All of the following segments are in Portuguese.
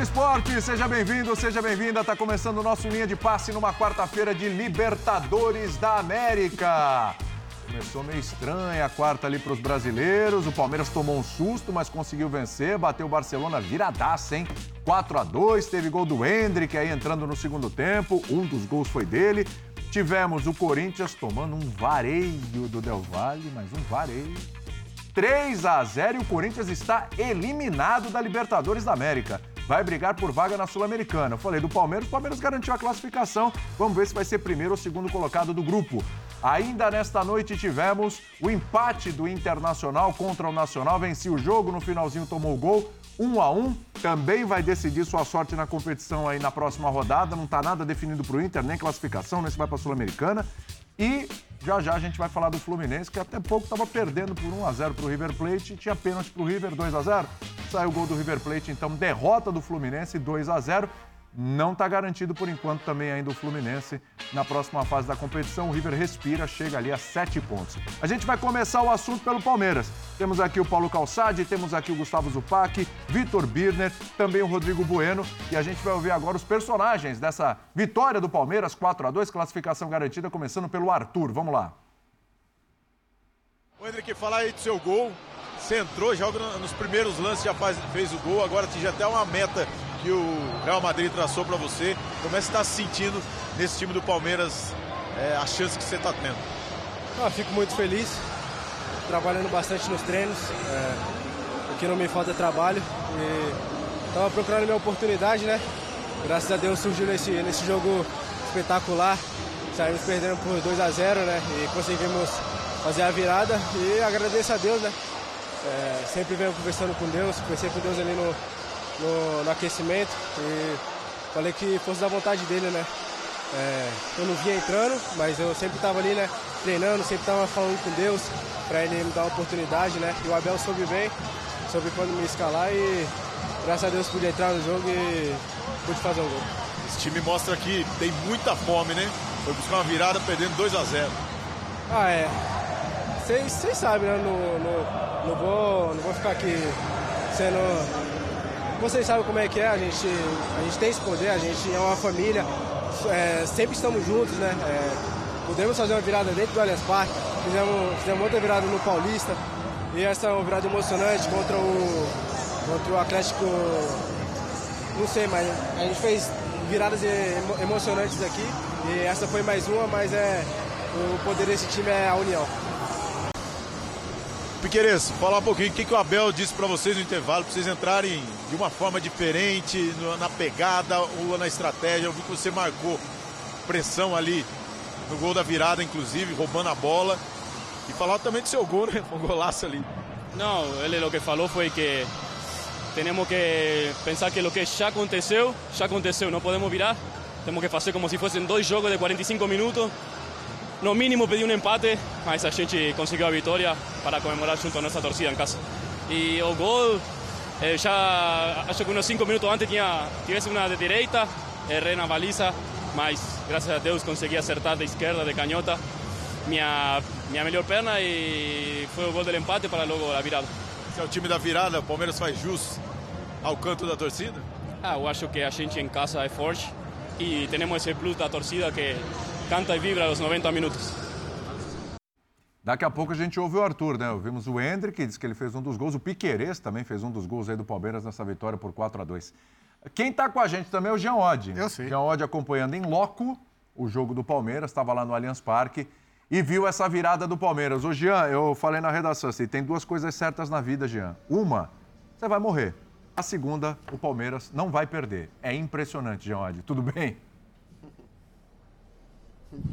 Esporte, seja bem-vindo, seja bem-vinda. Está começando o nosso linha de passe numa quarta-feira de Libertadores da América. Começou meio estranha a quarta ali para os brasileiros. O Palmeiras tomou um susto, mas conseguiu vencer. Bateu o Barcelona viradaça, hein? 4 a 2 Teve gol do Hendrick aí entrando no segundo tempo. Um dos gols foi dele. Tivemos o Corinthians tomando um vareio do Del Valle, mas um vareio. 3 a 0 e o Corinthians está eliminado da Libertadores da América. Vai brigar por vaga na Sul-Americana. Eu falei do Palmeiras, o Palmeiras garantiu a classificação. Vamos ver se vai ser primeiro ou segundo colocado do grupo. Ainda nesta noite tivemos o empate do Internacional contra o Nacional. Vencia o jogo, no finalzinho tomou o gol. 1 a 1 também vai decidir sua sorte na competição aí na próxima rodada. Não está nada definido para o Inter, nem classificação, nem se vai para a Sul-Americana. E já já a gente vai falar do Fluminense, que até pouco estava perdendo por 1 a 0 para o River Plate. Tinha pênalti para o River 2 a 0 Saiu o gol do River Plate, então derrota do Fluminense 2 a 0 não está garantido por enquanto também ainda o Fluminense na próxima fase da competição. O River respira, chega ali a sete pontos. A gente vai começar o assunto pelo Palmeiras. Temos aqui o Paulo Calçade, temos aqui o Gustavo Zupac, Vitor Birner, também o Rodrigo Bueno. E a gente vai ouvir agora os personagens dessa vitória do Palmeiras, 4 a 2 classificação garantida, começando pelo Arthur. Vamos lá. O Henrique, falar aí do seu gol. Você entrou, joga nos primeiros lances, já faz, fez o gol, agora tinha até uma meta que o Real Madrid traçou para você. Como é que você está se sentindo nesse time do Palmeiras, é, a chance que você está tendo? Ah, fico muito feliz, trabalhando bastante nos treinos. É, o que não me falta é trabalho. Estava procurando minha oportunidade, né? Graças a Deus surgiu nesse, nesse jogo espetacular. Saímos perdendo por 2 a 0 né? E conseguimos fazer a virada. E agradeço a Deus, né? É, sempre venho conversando com Deus, conversei com Deus ali no, no, no aquecimento e falei que fosse da vontade dele, né? É, eu não vinha entrando, mas eu sempre estava ali, né? Treinando, sempre estava falando com Deus para ele me dar uma oportunidade, né? E o Abel soube bem, soube quando me escalar e graças a Deus pude entrar no jogo e pude fazer um gol. Esse time mostra que tem muita fome, né? Foi buscar uma virada perdendo 2 a 0 Ah, é. Vocês sabem, né? Não, não, não, vou, não vou ficar aqui sendo vocês sabem como é que é, a gente, a gente tem esse poder, a gente é uma família, é, sempre estamos juntos, né? É, podemos fazer uma virada dentro do Allianz Parque, fizemos, fizemos outra virada no Paulista, e essa é uma virada emocionante contra o, contra o Atlético, não sei, mas a gente fez viradas emocionantes aqui, e essa foi mais uma, mas é o poder desse time é a união. Piqueires, falar um pouquinho o que, que o Abel disse para vocês no intervalo, para vocês entrarem de uma forma diferente, na pegada ou na estratégia. Eu vi que você marcou pressão ali no gol da virada, inclusive, roubando a bola. E falar também do seu gol, né? Um golaço ali. Não, ele o que falou foi que temos que pensar que o que já aconteceu, já aconteceu, não podemos virar. Temos que fazer como se fossem dois jogos de 45 minutos no mínimo pedir um empate, mas a gente conseguiu a vitória para comemorar junto a nossa torcida em casa. E o gol, eh, já acho que uns 5 minutos antes tinha, tivesse uma de direita, errei na baliza, mas graças a Deus consegui acertar de esquerda, de canhota, minha, minha melhor perna e foi o gol do empate para logo a virada. Se é o time da virada, o Palmeiras faz jus ao canto da torcida? Ah, eu acho que a gente em casa é forte e temos esse plus da torcida que canta e vibra aos 90 minutos. Daqui a pouco a gente ouve o Arthur, né? Ouvimos o Hendrick, que disse que ele fez um dos gols. O Piquerez também fez um dos gols aí do Palmeiras nessa vitória por 4 a 2 Quem está com a gente também é o Jean Oddi. Eu sei. Jean Oddi acompanhando em loco o jogo do Palmeiras, estava lá no Allianz Parque e viu essa virada do Palmeiras. Ô, Jean, eu falei na redação assim, tem duas coisas certas na vida, Jean. Uma, você vai morrer. A segunda, o Palmeiras não vai perder. É impressionante, Jean Oddi. Tudo bem?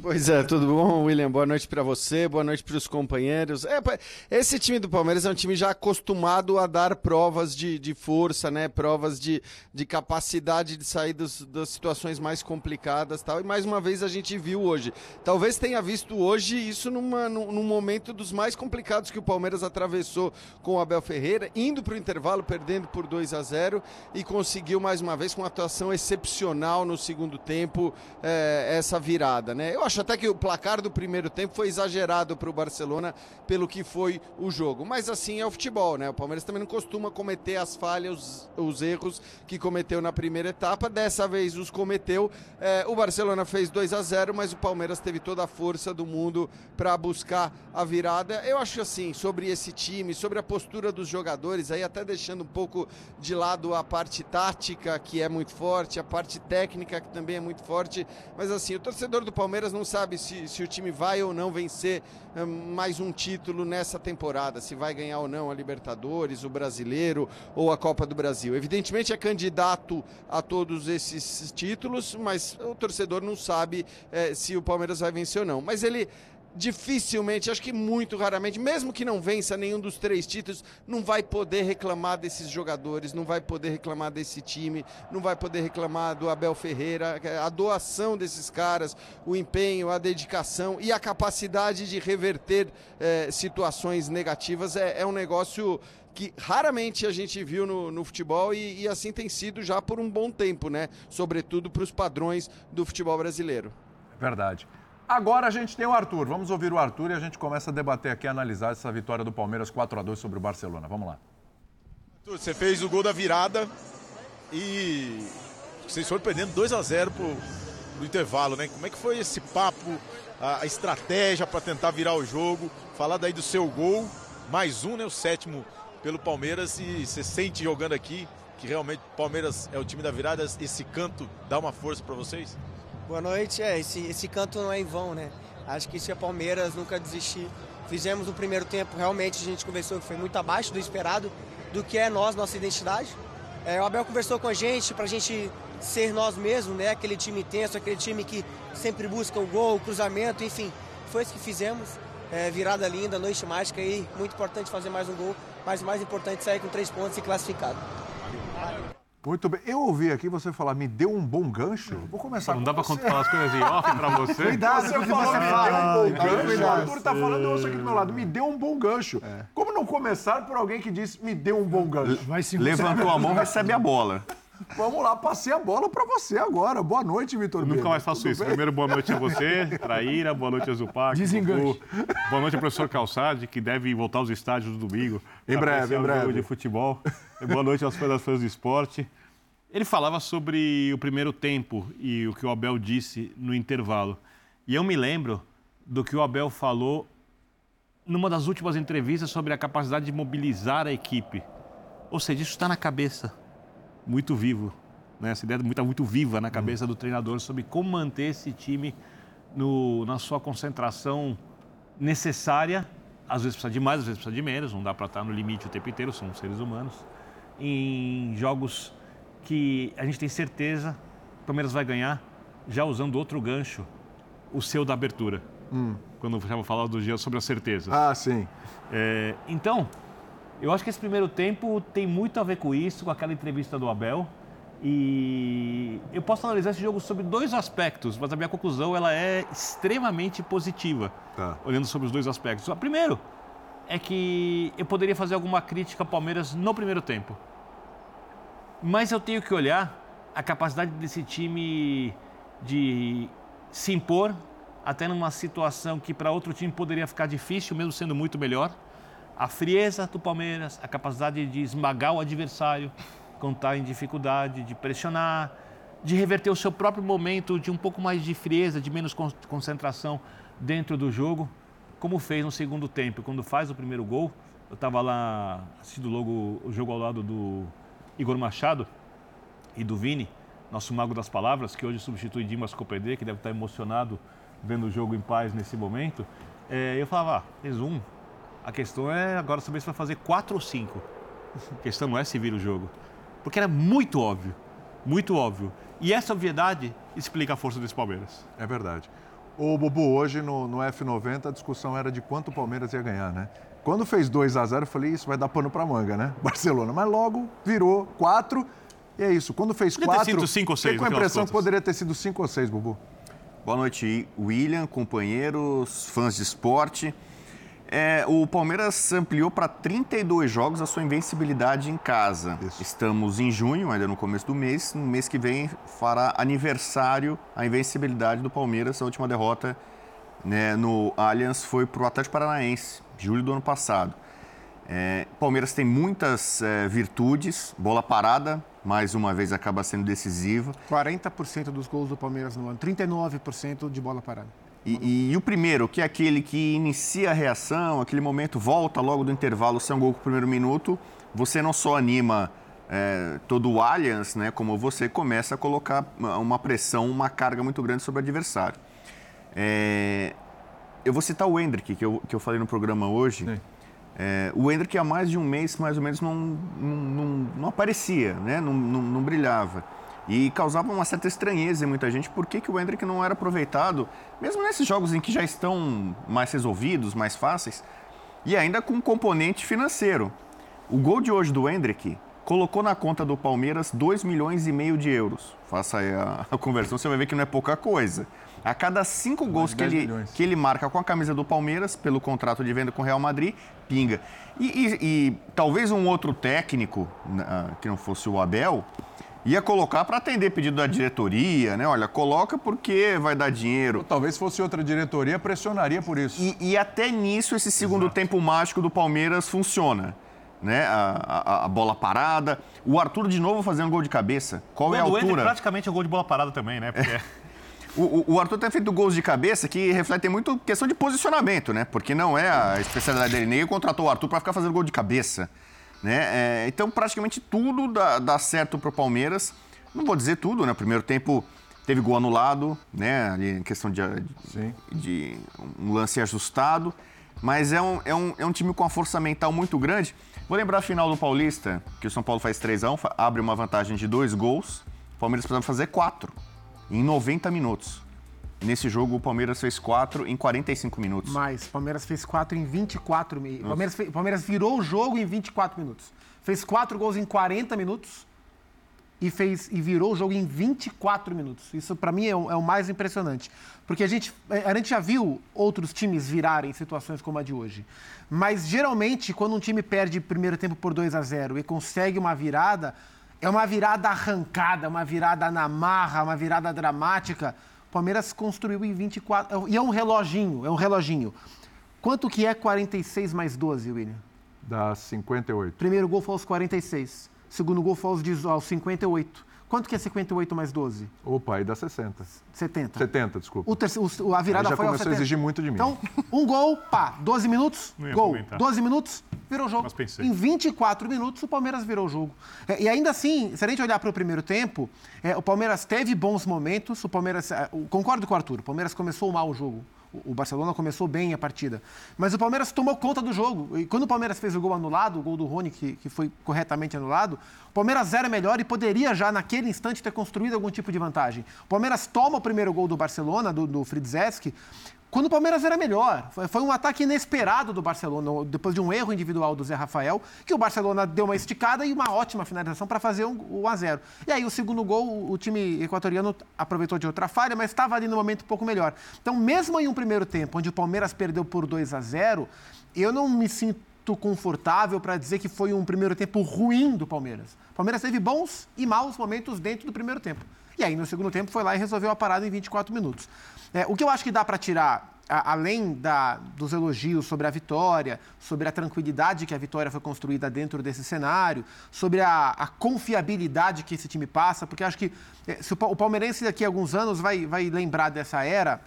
Pois é, tudo bom, William? Boa noite para você, boa noite para os companheiros. É, esse time do Palmeiras é um time já acostumado a dar provas de, de força, né? Provas de, de capacidade de sair dos, das situações mais complicadas tal. E mais uma vez a gente viu hoje. Talvez tenha visto hoje isso numa, num, num momento dos mais complicados que o Palmeiras atravessou com o Abel Ferreira, indo para o intervalo, perdendo por 2 a 0 e conseguiu mais uma vez com uma atuação excepcional no segundo tempo é, essa virada, né? Eu acho até que o placar do primeiro tempo foi exagerado para o Barcelona pelo que foi o jogo. Mas assim é o futebol, né? O Palmeiras também não costuma cometer as falhas, os, os erros que cometeu na primeira etapa. Dessa vez os cometeu. É, o Barcelona fez 2 a 0 mas o Palmeiras teve toda a força do mundo para buscar a virada. Eu acho assim, sobre esse time, sobre a postura dos jogadores, aí até deixando um pouco de lado a parte tática, que é muito forte, a parte técnica, que também é muito forte. Mas assim, o torcedor do Palmeiras não sabe se, se o time vai ou não vencer hum, mais um título nessa temporada, se vai ganhar ou não a Libertadores, o Brasileiro ou a Copa do Brasil. Evidentemente é candidato a todos esses títulos, mas o torcedor não sabe é, se o Palmeiras vai vencer ou não. Mas ele dificilmente, acho que muito raramente, mesmo que não vença nenhum dos três títulos, não vai poder reclamar desses jogadores, não vai poder reclamar desse time, não vai poder reclamar do Abel Ferreira, a doação desses caras, o empenho, a dedicação e a capacidade de reverter eh, situações negativas é, é, um negócio que raramente a gente viu no, no futebol e, e assim tem sido já por um bom tempo, né? Sobretudo para os padrões do futebol brasileiro. Verdade. Agora a gente tem o Arthur. Vamos ouvir o Arthur e a gente começa a debater aqui, analisar essa vitória do Palmeiras 4 a 2 sobre o Barcelona. Vamos lá. Arthur, você fez o gol da virada e vocês foram perdendo 2 a 0 pro, pro intervalo, né? Como é que foi esse papo, a, a estratégia para tentar virar o jogo? Falar daí do seu gol, mais um, né? O sétimo pelo Palmeiras e você sente jogando aqui que realmente o Palmeiras é o time da virada, esse canto dá uma força para vocês? Boa noite. É, esse, esse canto não é em vão, né? Acho que se é Palmeiras nunca desistir. Fizemos o primeiro tempo, realmente a gente conversou que foi muito abaixo do esperado, do que é nós, nossa identidade. É, o Abel conversou com a gente para a gente ser nós mesmos, né? Aquele time intenso, aquele time que sempre busca o gol, o cruzamento, enfim. Foi isso que fizemos. É, virada linda, noite mágica aí. Muito importante fazer mais um gol, mas mais importante é sair com três pontos e classificado. Muito bem. Eu ouvi aqui você falar, me deu um bom gancho. Vou começar Não com dá pra você. falar as coisas em off pra você? Cuidado, você falou, me deu um bom gancho. O. Arthur tá falando, eu ouço aqui do meu lado, me deu um bom gancho. Como não começar por alguém que disse, me deu um bom gancho? Levantou a mão, recebe a bola. Vamos lá, passei a bola pra você agora. Boa noite, Vitor Nunca mais faço Tudo isso. bem? Primeiro, boa noite a você, Traíra, boa noite a Zupac. Desenganche. Boa noite ao professor Calçade, que deve voltar aos estádios no domingo. Em breve, em breve. jogo de futebol. E boa noite aos fãs fãs do esporte. Ele falava sobre o primeiro tempo e o que o Abel disse no intervalo. E eu me lembro do que o Abel falou numa das últimas entrevistas sobre a capacidade de mobilizar a equipe. Ou seja, isso está na cabeça, muito vivo. Né? Essa ideia está muito viva na cabeça do treinador sobre como manter esse time no, na sua concentração necessária. Às vezes precisa de mais, às vezes precisa de menos, não dá para estar no limite o tempo inteiro, somos seres humanos. Em jogos que a gente tem certeza que o Palmeiras vai ganhar, já usando outro gancho, o seu da abertura. Quando eu falar do dia sobre a certeza. Ah, sim. É, então, eu acho que esse primeiro tempo tem muito a ver com isso, com aquela entrevista do Abel. E eu posso analisar esse jogo sobre dois aspectos, mas a minha conclusão ela é extremamente positiva, Tá. olhando sobre os dois aspectos. O primeiro é que eu poderia fazer alguma crítica ao Palmeiras no primeiro tempo. Mas eu tenho que olhar a capacidade desse time de se impor até numa situação que para outro time poderia ficar difícil, mesmo sendo muito melhor. A frieza do Palmeiras, a capacidade de esmagar o adversário quando está em dificuldade, de pressionar, de reverter o seu próprio momento de um pouco mais de frieza, de menos con- concentração dentro do jogo, como fez no segundo tempo. Quando faz o primeiro gol, eu estava lá assistindo logo o jogo ao lado do Igor Machado e do Vini, nosso mago das palavras, que hoje substitui Dimas Copedê, que deve estar emocionado vendo o jogo em paz nesse momento. É, eu falava, ah, um. A questão é agora saber se vai fazer quatro ou cinco. A questão não é se vira o jogo. Porque era muito óbvio. Muito óbvio. E essa obviedade explica a força desse Palmeiras. É verdade. O Bubu, hoje no, no F90 a discussão era de quanto o Palmeiras ia ganhar, né? Quando fez 2 a 0 eu falei, isso vai dar pano pra manga, né? Barcelona. Mas logo virou 4 e é isso. Quando fez Podia ter 4, sido cinco ou seis, fiquei com a impressão que poderia ter sido 5 ou 6, Bubu. Boa noite, William, companheiros, fãs de esporte. É, o Palmeiras ampliou para 32 jogos a sua invencibilidade em casa. Isso. Estamos em junho, ainda no começo do mês. No mês que vem fará aniversário a invencibilidade do Palmeiras. A última derrota né, no Allianz foi para o Atlético Paranaense, julho do ano passado. É, Palmeiras tem muitas é, virtudes, bola parada, mais uma vez acaba sendo decisiva. 40% dos gols do Palmeiras no ano, 39% de bola parada. E, e- e o primeiro, que é aquele que inicia a reação, aquele momento, volta logo do intervalo, sai um gol com o primeiro minuto, você não só anima é, todo o Allianz, né, como você começa a colocar uma pressão, uma carga muito grande sobre o adversário. É, eu vou citar o Hendrick, que eu, que eu falei no programa hoje. É, o Hendrick há mais de um mês, mais ou menos, não, não, não- não aparecia, né? não, não, não brilhava. E causava uma certa estranheza em muita gente por que, que o Hendrick não era aproveitado, mesmo nesses jogos em que já estão mais resolvidos, mais fáceis, e ainda com um componente financeiro. O gol de hoje do Hendrick colocou na conta do Palmeiras 2 milhões e meio de euros. Faça aí a, a conversão, você vai ver que não é pouca coisa. A cada cinco gols que 10 ele, milhões. que ele marca com a camisa do Palmeiras, pelo contrato de venda com o Real Madrid, pinga. E, e- e talvez um outro técnico, ah, que não fosse o Abel, ia colocar para atender pedido da diretoria, né? Olha, coloca porque vai dar dinheiro. Ou talvez fosse outra diretoria, pressionaria por isso. E, e até nisso esse segundo tempo mágico do Palmeiras funciona. Né? A, a- a bola parada. O Arthur de novo fazendo gol de cabeça. Qual é a altura? praticamente é gol de bola parada também, né? Porque O, o- o Arthur tem feito gols de cabeça que refletem muito questão de posicionamento, né? Porque não é a especialidade dele. Nem ele contratou o Arthur para ficar fazendo gol de cabeça. Né? É, então, praticamente tudo dá, dá certo para o Palmeiras. Não vou dizer tudo, né? Primeiro tempo teve gol anulado, né? Ali em questão de, Sim. de um lance ajustado. Mas é um, é, um, é um time com uma força mental muito grande. Vou lembrar a final do Paulista, que o São Paulo faz 3x1, fa- abre uma vantagem de dois gols. O Palmeiras precisava fazer quatro em 90 minutos. Nesse jogo, o Palmeiras fez quatro em 45 minutos. Mas Palmeiras fez 4 em 24 minutos. Palmeiras, fe- Palmeiras virou o jogo em 24 minutos. Fez 4 gols em 40 minutos e, fez, e virou o jogo em 24 minutos. Isso, para mim, é o, é o mais impressionante. Porque a gente, é, a gente já viu outros times virarem situações como a de hoje. Mas, geralmente, quando um time perde primeiro tempo por 2 a 0 e consegue uma virada, é uma virada arrancada, uma virada na marra, uma virada dramática. Palmeiras construiu em 24. E é um reloginho, é um reloginho. Quanto que é 46 mais 12, William? Dá 58. Primeiro gol foi aos 46. Segundo gol foi aos 18 aos 58. Quanto que é 58 mais 12? Opa, aí dá 60. 70. 70, desculpa. O terceiro, o- a virada Aí já foi começou a 70. exigir muito de mim. Então, um gol, pá, 12 minutos, gol. comentar. 12 minutos, virou o jogo. Mas pensei. Em 24 minutos, o Palmeiras virou o jogo. É, E ainda assim, se a gente olhar para o primeiro tempo, é, o Palmeiras teve bons momentos. O Palmeiras, é, concordo com o Arthur, o Palmeiras começou mal o jogo. O- Barcelona começou bem a partida. Mas o Palmeiras tomou conta do jogo. E quando o Palmeiras fez o gol anulado, o gol do Rony, que, que foi corretamente anulado, o Palmeiras era melhor e poderia já naquele instante ter construído algum tipo de vantagem. O Palmeiras toma o primeiro gol do Barcelona, do, do Fridzewski, quando o Palmeiras era melhor. Foi, um ataque inesperado do Barcelona, depois de um erro individual do Zé Rafael, que o Barcelona deu uma esticada e uma ótima finalização para fazer um, o 1 a 0 E aí, o segundo gol, o time equatoriano aproveitou de outra falha, mas estava ali no momento um pouco melhor. Então, mesmo em um primeiro tempo, onde o Palmeiras perdeu por 2 a 0 eu não me sinto confortável para dizer que foi um primeiro tempo ruim do Palmeiras. O Palmeiras teve bons e maus momentos dentro do primeiro tempo. E aí, no segundo tempo, foi lá e resolveu a parada em 24 minutos. É, o que eu acho que dá para tirar, a- além da- dos elogios sobre a vitória, sobre a tranquilidade que a vitória foi construída dentro desse cenário, sobre a, a confiabilidade que esse time passa, porque acho que é, se o, o palmeirense daqui a alguns anos vai, vai lembrar dessa era,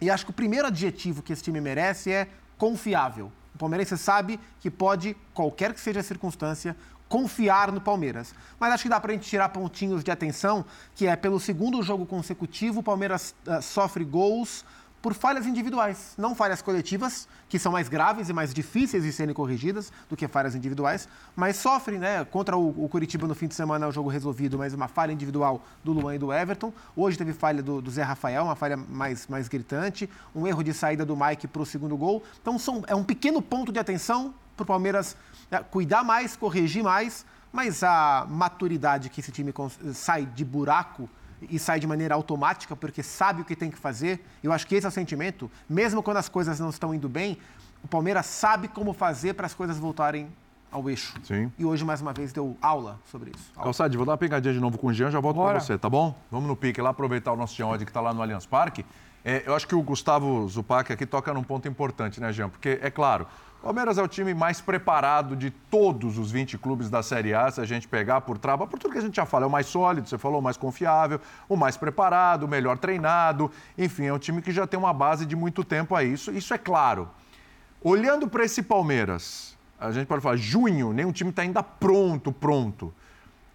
e acho que o primeiro adjetivo que esse time merece é confiável. O palmeirense sabe que pode, qualquer que seja a circunstância, confiar no Palmeiras. Mas acho que dá para a gente tirar pontinhos de atenção, que é pelo segundo jogo consecutivo, o Palmeiras ah, sofre gols por falhas individuais, não falhas coletivas, que são mais graves e mais difíceis de serem corrigidas do que falhas individuais, mas sofre, né? Contra o, o Curitiba no fim de semana é o jogo resolvido, mas uma falha individual do Luan e do Everton. Hoje teve falha do, do Zé Rafael, uma falha mais, mais gritante, um erro de saída do Mike para o segundo gol. Então são, é um pequeno ponto de atenção para o Palmeiras cuidar mais, corrigir mais, mas a maturidade que esse time sai de buraco e sai de maneira automática porque sabe o que tem que fazer. Eu acho que esse é o sentimento. Mesmo quando as coisas não estão indo bem, o Palmeiras sabe como fazer para as coisas voltarem ao eixo. Sim. E hoje, mais uma vez, deu aula sobre isso. Aula. Calçade, vou dar uma pegadinha de novo com o Jean, já volto para você, tá bom? Vamos no pique lá, aproveitar o nosso Jean Odd que está lá no Allianz Parque. É, eu acho que o Gustavo Zupac aqui toca num ponto importante, né, Jean? Porque, é claro, Palmeiras é o time mais preparado de todos os 20 clubes da Série A, se a gente pegar por trava, por tudo que a gente já fala, é o mais sólido, você falou, o mais confiável, o mais preparado, o melhor treinado, enfim, é um time que já tem uma base de muito tempo a isso, isso é claro. Olhando para esse Palmeiras, a gente pode falar, junho, nenhum time está ainda pronto, pronto.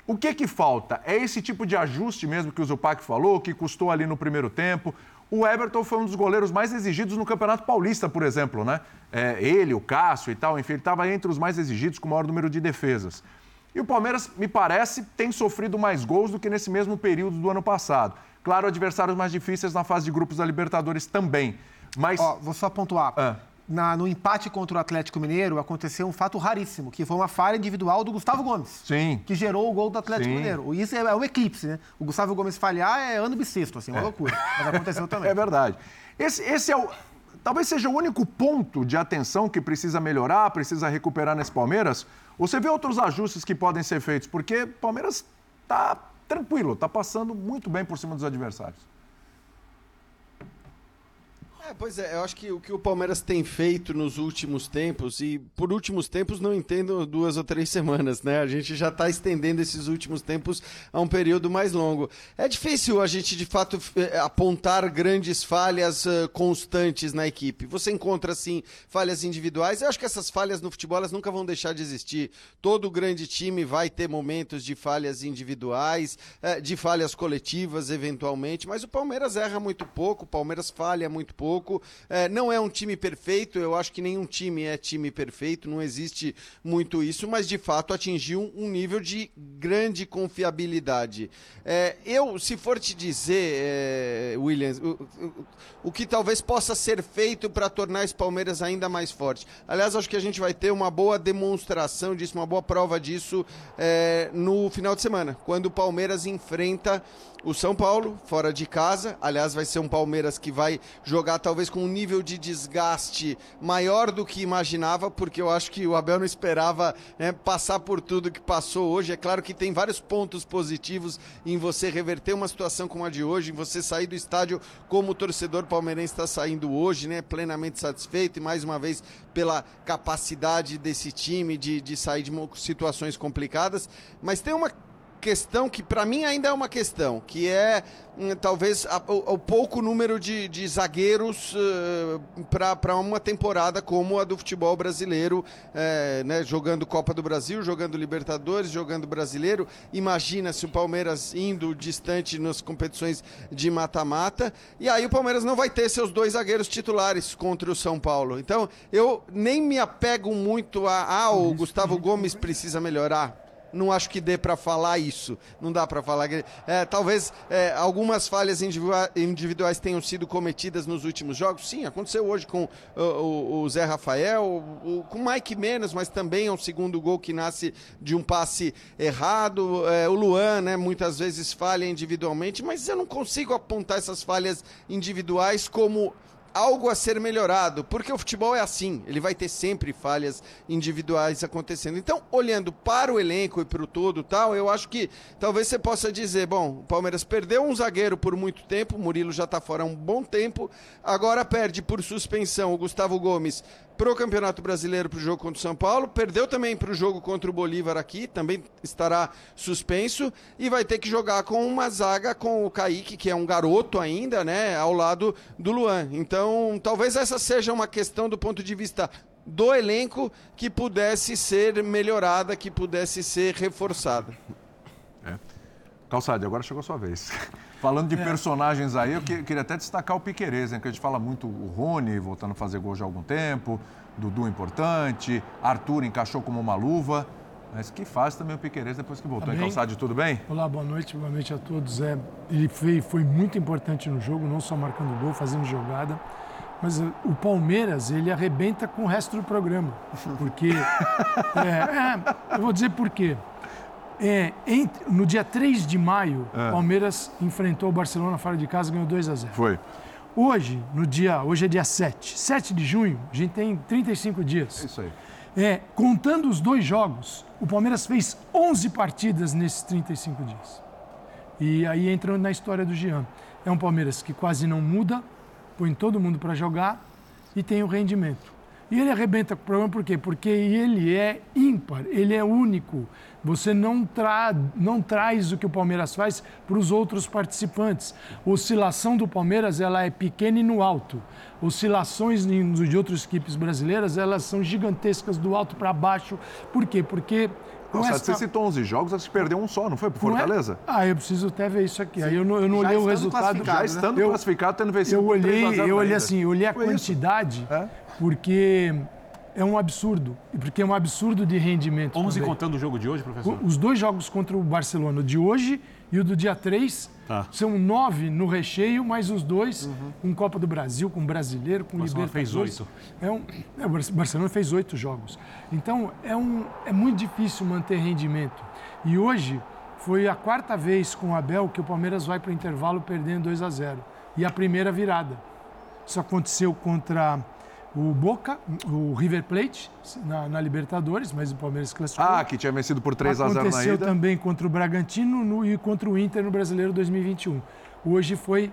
O que que falta? É esse tipo de ajuste mesmo que o Zupac falou, que custou ali no primeiro tempo. O Everton foi um dos goleiros mais exigidos no Campeonato Paulista, por exemplo, né? É, ele, o Cássio e tal, enfim, ele estava entre os mais exigidos com o maior número de defesas. E o Palmeiras, me parece, tem sofrido mais gols do que nesse mesmo período do ano passado. Claro, adversários mais difíceis na fase de grupos da Libertadores também. Mas. Ó, vou só pontuar. Ah. Na- no empate contra o Atlético Mineiro, aconteceu um fato raríssimo, que foi uma falha individual do Gustavo Gomes. Sim. Que gerou o gol do Atlético Sim. Mineiro. Isso é, é o eclipse, né? O Gustavo Gomes falhar é ano bissexto, assim, uma loucura. Mas aconteceu também. É verdade. Esse, esse é o. Talvez seja o único ponto de atenção que precisa melhorar, precisa recuperar nesse Palmeiras. Ou você vê outros ajustes que podem ser feitos? Porque o Palmeiras está tranquilo, está passando muito bem por cima dos adversários. É, pois é, eu acho que o que o Palmeiras tem feito nos últimos tempos, e por últimos tempos não entendo duas ou três semanas, né? A gente já está estendendo esses últimos tempos a um período mais longo. É difícil a gente, de fato, eh, apontar grandes falhas eh, constantes na equipe. Você encontra, sim, falhas individuais. Eu acho que essas falhas no futebol elas nunca vão deixar de existir. Todo grande time vai ter momentos de falhas individuais, eh, de falhas coletivas, eventualmente, mas o Palmeiras erra muito pouco, o Palmeiras falha muito pouco. Eh, não é um time perfeito, eu acho que nenhum time é time perfeito, não existe muito isso, mas de fato atingiu um nível de grande confiabilidade. Eh, eu, se for te dizer, eh, Williams, o, o- o que talvez possa ser feito para tornar esse Palmeiras ainda mais forte. Aliás, acho que a gente vai ter uma boa demonstração disso, uma boa prova disso eh, no final de semana, quando o Palmeiras enfrenta o São Paulo, fora de casa. Aliás, vai ser um Palmeiras que vai jogar talvez com um nível de desgaste maior do que imaginava, porque eu acho que o Abel não esperava né, passar por tudo que passou hoje. É claro que tem vários pontos positivos em você reverter uma situação como a de hoje, em você sair do estádio como o torcedor palmeirense está saindo hoje, né, plenamente satisfeito e mais uma vez pela capacidade desse time de, de sair de situações complicadas. Mas tem uma questão que para mim ainda é uma questão, que é hum, talvez a- o, o pouco número de, de zagueiros para uma temporada como a do futebol brasileiro, eh, né, jogando Copa do Brasil, jogando Libertadores, jogando Brasileiro. Imagina se o Palmeiras indo distante nas competições de mata-mata, e aí o Palmeiras não vai ter seus dois zagueiros titulares contra o São Paulo. Então eu nem me apego muito a ah, o Gustavo Gomes precisa melhorar não acho que dê para falar isso. Não dá para falar. é, talvez é, algumas falhas individua- individuais tenham sido cometidas nos últimos jogos. Sim, aconteceu hoje com o, o- o Zé Rafael, o- com o Mike menos, mas também é um segundo gol que nasce de um passe errado. É, o Luan, né, muitas vezes falha individualmente, mas eu não consigo apontar essas falhas individuais como algo a ser melhorado, porque o futebol é assim, ele vai ter sempre falhas individuais acontecendo. Então, olhando para o elenco e para o todo tal, eu acho que talvez você possa dizer, bom, o Palmeiras perdeu um zagueiro por muito tempo, o Murilo já está fora há um bom tempo, agora perde por suspensão o Gustavo Gomes pro Campeonato Brasileiro pro jogo contra o São Paulo, perdeu também pro jogo contra o Bolívar aqui, também estará suspenso e vai ter que jogar com uma zaga com o Kaique, que é um garoto ainda, né, ao lado do Luan. Então, talvez essa seja uma questão do ponto de vista do elenco que pudesse ser melhorada, que pudesse ser reforçada. Calçade, agora chegou a sua vez. Falando de personagens aí, eu que- queria até destacar o Piquerez, né? Que a gente fala muito o Rony voltando a fazer gol já há algum tempo, Dudu importante, Arthur encaixou como uma luva. Mas que faz também o Piquerez depois que voltou. Tá bem? Calçade, tudo bem? Olá, boa noite, boa noite a todos. É, ele foi, foi muito importante no jogo, não só marcando gol, fazendo jogada, mas uh, o Palmeiras ele arrebenta com o resto do programa, porque é, é, eu vou dizer por quê. É, entre- no dia 3 de maio, É. o Palmeiras enfrentou o Barcelona fora de casa e ganhou 2 a 0. Foi. Hoje, no dia, hoje é dia 7. 7 de junho, a gente tem 35 dias. Isso aí. É, contando os dois jogos, o Palmeiras fez 11 partidas nesses 35 dias. E aí entrando na história do Jean. É um Palmeiras que quase não muda, põe todo mundo para jogar e tem o rendimento. E ele arrebenta com o problema por quê? Porque ele é ímpar, ele é único. Você não, tra não traz o que o Palmeiras faz para os outros participantes. A oscilação do Palmeiras ela é pequena e no alto. Oscilações de outras equipes brasileiras elas são gigantescas do alto para baixo. Por quê? Porque com Nossa, essa- você citou 11 jogos, que perdeu um só, não foi? Não é? Fortaleza? Ah, eu preciso até ver isso aqui. Aí eu não, eu não Já olhei o resultado. Já né? estando Eu- classificado, tendo vencido Eu por 3 a olhei, 0 eu olhei ainda. assim, eu olhei a Foi quantidade, É? porque é um absurdo. Porque é um absurdo de rendimento. 11 também. contando o jogo de hoje, professor? Os dois jogos contra o Barcelona, o de hoje e o do dia 3, Tá. são nove no recheio, mais os dois com Copa do Brasil, com Brasileiro, com O Barcelona Libertadores. fez oito. É um, é, o Bar- Barcelona fez oito jogos. Então, é, um, é muito difícil manter rendimento. E hoje foi a quarta vez com o Abel que o Palmeiras vai para o intervalo perdendo 2 a 0 E a primeira virada. Isso aconteceu contra o Boca, o River Plate, na, na Libertadores, mas o Palmeiras classificou. Ah, que tinha vencido por 3 a 0 na Aconteceu ida. também contra o Bragantino no- e contra o Inter no Brasileiro 2021. Hoje foi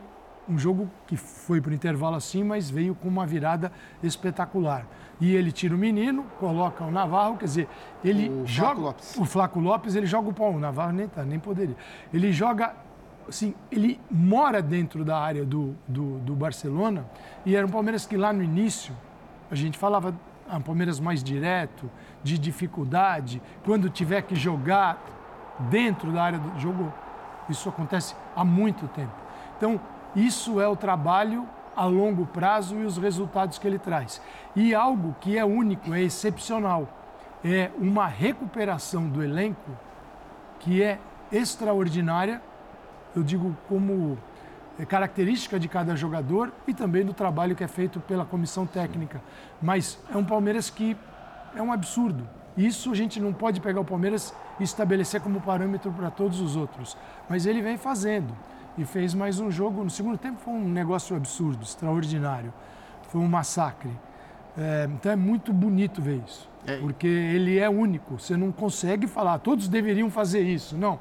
um jogo que foi para o intervalo assim, mas veio com uma virada espetacular. E ele tira o menino, coloca o Navarro, quer dizer, ele O Flaco joga Lopes. o Flaco Lopes, ele joga o pau, o Navarro nem tá, nem poderia. Ele joga assim, ele mora dentro da área do, do, do Barcelona e era um Palmeiras que lá no início a gente falava ah, um Palmeiras mais direto, de dificuldade, quando tiver que jogar dentro da área do jogo, isso acontece há muito tempo. Então, isso é o trabalho a longo prazo e os resultados que ele traz. E algo que é único, é excepcional, é uma recuperação do elenco que é extraordinária, eu digo como característica de cada jogador e também do trabalho que é feito pela comissão técnica. Mas é um Palmeiras que é um absurdo. Isso a gente não pode pegar o Palmeiras e estabelecer como parâmetro para todos os outros. Mas ele vem fazendo. E fez mais um jogo. No segundo tempo foi um negócio absurdo, extraordinário. Foi um massacre. É, então é muito bonito ver isso. Porque ele é único. Você não consegue falar, todos deveriam fazer isso. Não.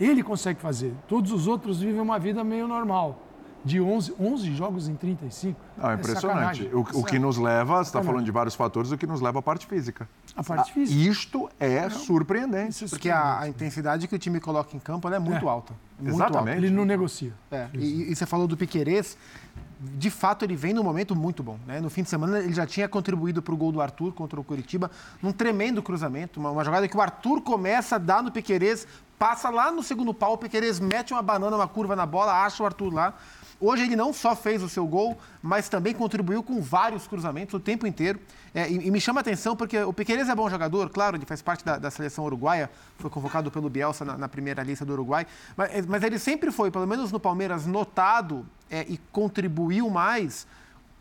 Ele consegue fazer. Todos os outros vivem uma vida meio normal. De 11, 11 jogos em 35. Não, é impressionante. O, o que nos leva, você está falando de vários fatores, o que nos leva à parte física. A parte Ah, física. Isto é surpreendente. Isso é Porque a, a intensidade que o time coloca em campo ela é muito É. alta. Muito Exatamente. Ele não negocia. É, e, e você falou do Piquerez, de fato ele vem num momento muito bom. Né? No fim de semana ele já tinha contribuído para o gol do Arthur contra o Curitiba, num tremendo cruzamento, uma, uma jogada que o Arthur começa a dar no Piquerez, passa lá no segundo pau, o Piquerez mete uma banana, uma curva na bola, acha o Arthur lá. Hoje ele não só fez o seu gol, mas também contribuiu com vários cruzamentos o tempo inteiro. É, e, e me chama a atenção porque o Piquerez é bom jogador, claro, ele faz parte da, da seleção uruguaia, foi convocado pelo Bielsa na, na primeira lista do Uruguai, mas, mas ele sempre foi, pelo menos no Palmeiras, notado é, e contribuiu mais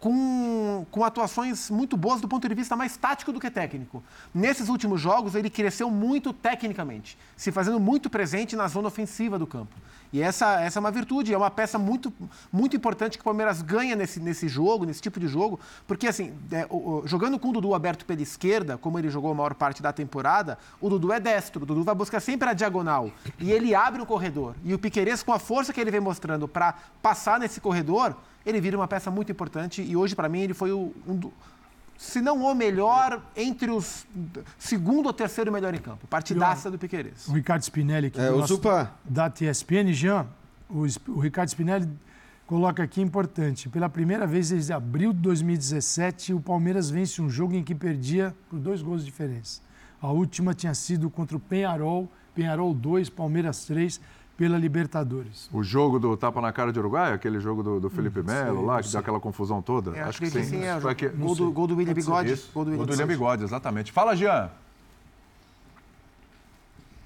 com, com atuações muito boas do ponto de vista mais tático do que técnico. Nesses últimos jogos, ele cresceu muito tecnicamente, se fazendo muito presente na zona ofensiva do campo. E essa, essa é uma virtude, é uma peça muito, muito importante que o Palmeiras ganha nesse, nesse jogo, nesse tipo de jogo, porque assim, é, o- o- jogando com o Dudu aberto pela esquerda, como ele jogou a maior parte da temporada, o Dudu é destro, o Dudu vai buscar sempre a diagonal e ele abre o corredor. E o Piquerez, com a força que ele vem mostrando para passar nesse corredor, ele vira uma peça muito importante e hoje, para mim, ele foi o, um do, se não o melhor, entre os segundo ou terceiro melhor em campo. Partidaça do Piquerez. O Ricardo Spinelli, que É, do o nosso- Zupa. da TSPN, Jean, o, o Ricardo Spinelli coloca aqui importante. Pela primeira vez desde abril de 2017, o Palmeiras vence um jogo em que perdia por dois gols de diferença. A última tinha sido contra o Penharol, Penharol 2, Palmeiras 3, pela Libertadores. O jogo do tapa na cara de Uruguai, aquele jogo do, do Felipe Melo sei, lá, que sei. deu aquela confusão toda. É, acho que sim, é, Foi aqui- gol, do, gol do William Bigode. Gol do William. Bigode, exatamente. Fala, Jean.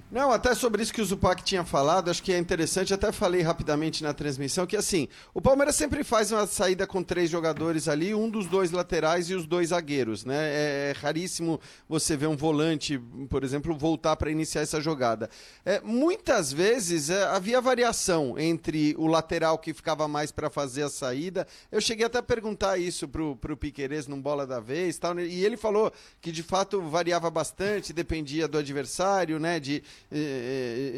Não, até sobre isso que o Zupac tinha falado, acho que é interessante, até falei rapidamente na transmissão, que assim, o Palmeiras sempre faz uma saída com três jogadores ali, um dos dois laterais e os dois zagueiros, né? É, é raríssimo você ver um volante, por exemplo, voltar para iniciar essa jogada. É, muitas vezes é, havia variação entre o lateral que ficava mais para fazer a saída. Eu cheguei até a perguntar isso pro, pro Piquerez num bola da vez, tal, né? e ele falou que de fato variava bastante, dependia do adversário, né? De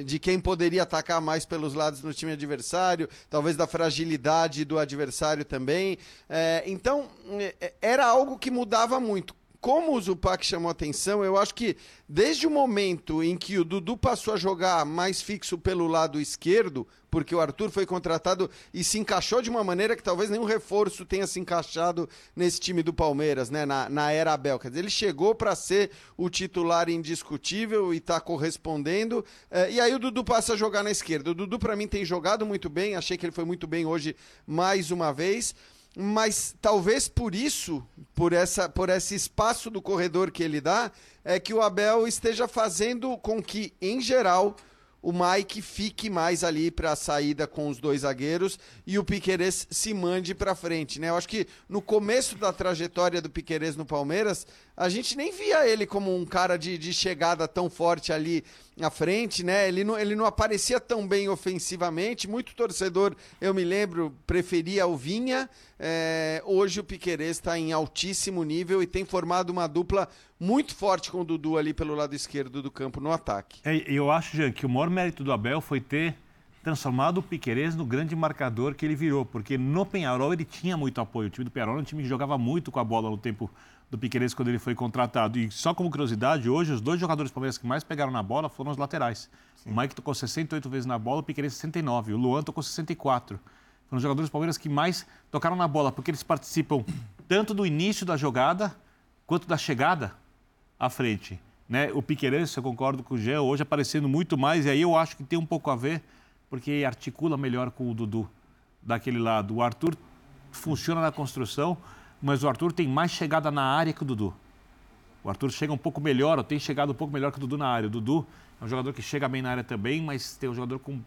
de quem poderia atacar mais pelos lados no time adversário, talvez da fragilidade do adversário também. É, então, era algo que mudava muito como o Zupac chamou atenção, eu acho que desde o momento em que o Dudu passou a jogar mais fixo pelo lado esquerdo, porque o Arthur foi contratado e se encaixou de uma maneira que talvez nenhum reforço tenha se encaixado nesse time do Palmeiras, né, na, na era Abel. Quer dizer, ele chegou para ser o titular indiscutível e está correspondendo. Eh, e aí o Dudu passa a jogar na esquerda. O Dudu, para mim, tem jogado muito bem, achei que ele foi muito bem hoje mais uma vez mas talvez por isso, por, essa, por esse espaço do corredor que ele dá, é que o Abel esteja fazendo com que, em geral, o Mike fique mais ali para a saída com os dois zagueiros e o Piquerez se mande para frente, né? Eu acho que no começo da trajetória do Piquerez no Palmeiras, a gente nem via ele como um cara de, de chegada tão forte ali à frente, né? Ele não, ele não aparecia tão bem ofensivamente. Muito torcedor, eu me lembro, preferia o Vinha. É, hoje o Piquerez está em altíssimo nível e tem formado uma dupla muito forte com o Dudu ali pelo lado esquerdo do campo no ataque. É, eu acho, Jean, que o maior mérito do Abel foi ter transformado o Piquerez no grande marcador que ele virou, porque no Penharol ele tinha muito apoio. O time do Penharol era um time que jogava muito com a bola no tempo do Piquerez quando ele foi contratado. E só como curiosidade, hoje os dois jogadores do Palmeiras que mais pegaram na bola foram os laterais. Sim. O Mike tocou 68 vezes na bola, o Piquerez 69, o Luan tocou 64. Foram os jogadores do Palmeiras que mais tocaram na bola, porque eles participam tanto do início da jogada quanto da chegada à frente. Né? O Piquerez, eu concordo com o Gé, hoje aparecendo muito mais, e aí eu acho que tem um pouco a ver, porque articula melhor com o Dudu daquele lado. O Arthur funciona na construção, mas o Arthur tem mais chegada na área que o Dudu. O Arthur chega um pouco melhor, ou tem chegado um pouco melhor que o Dudu na área. O Dudu é um jogador que chega bem na área também, mas tem um jogador com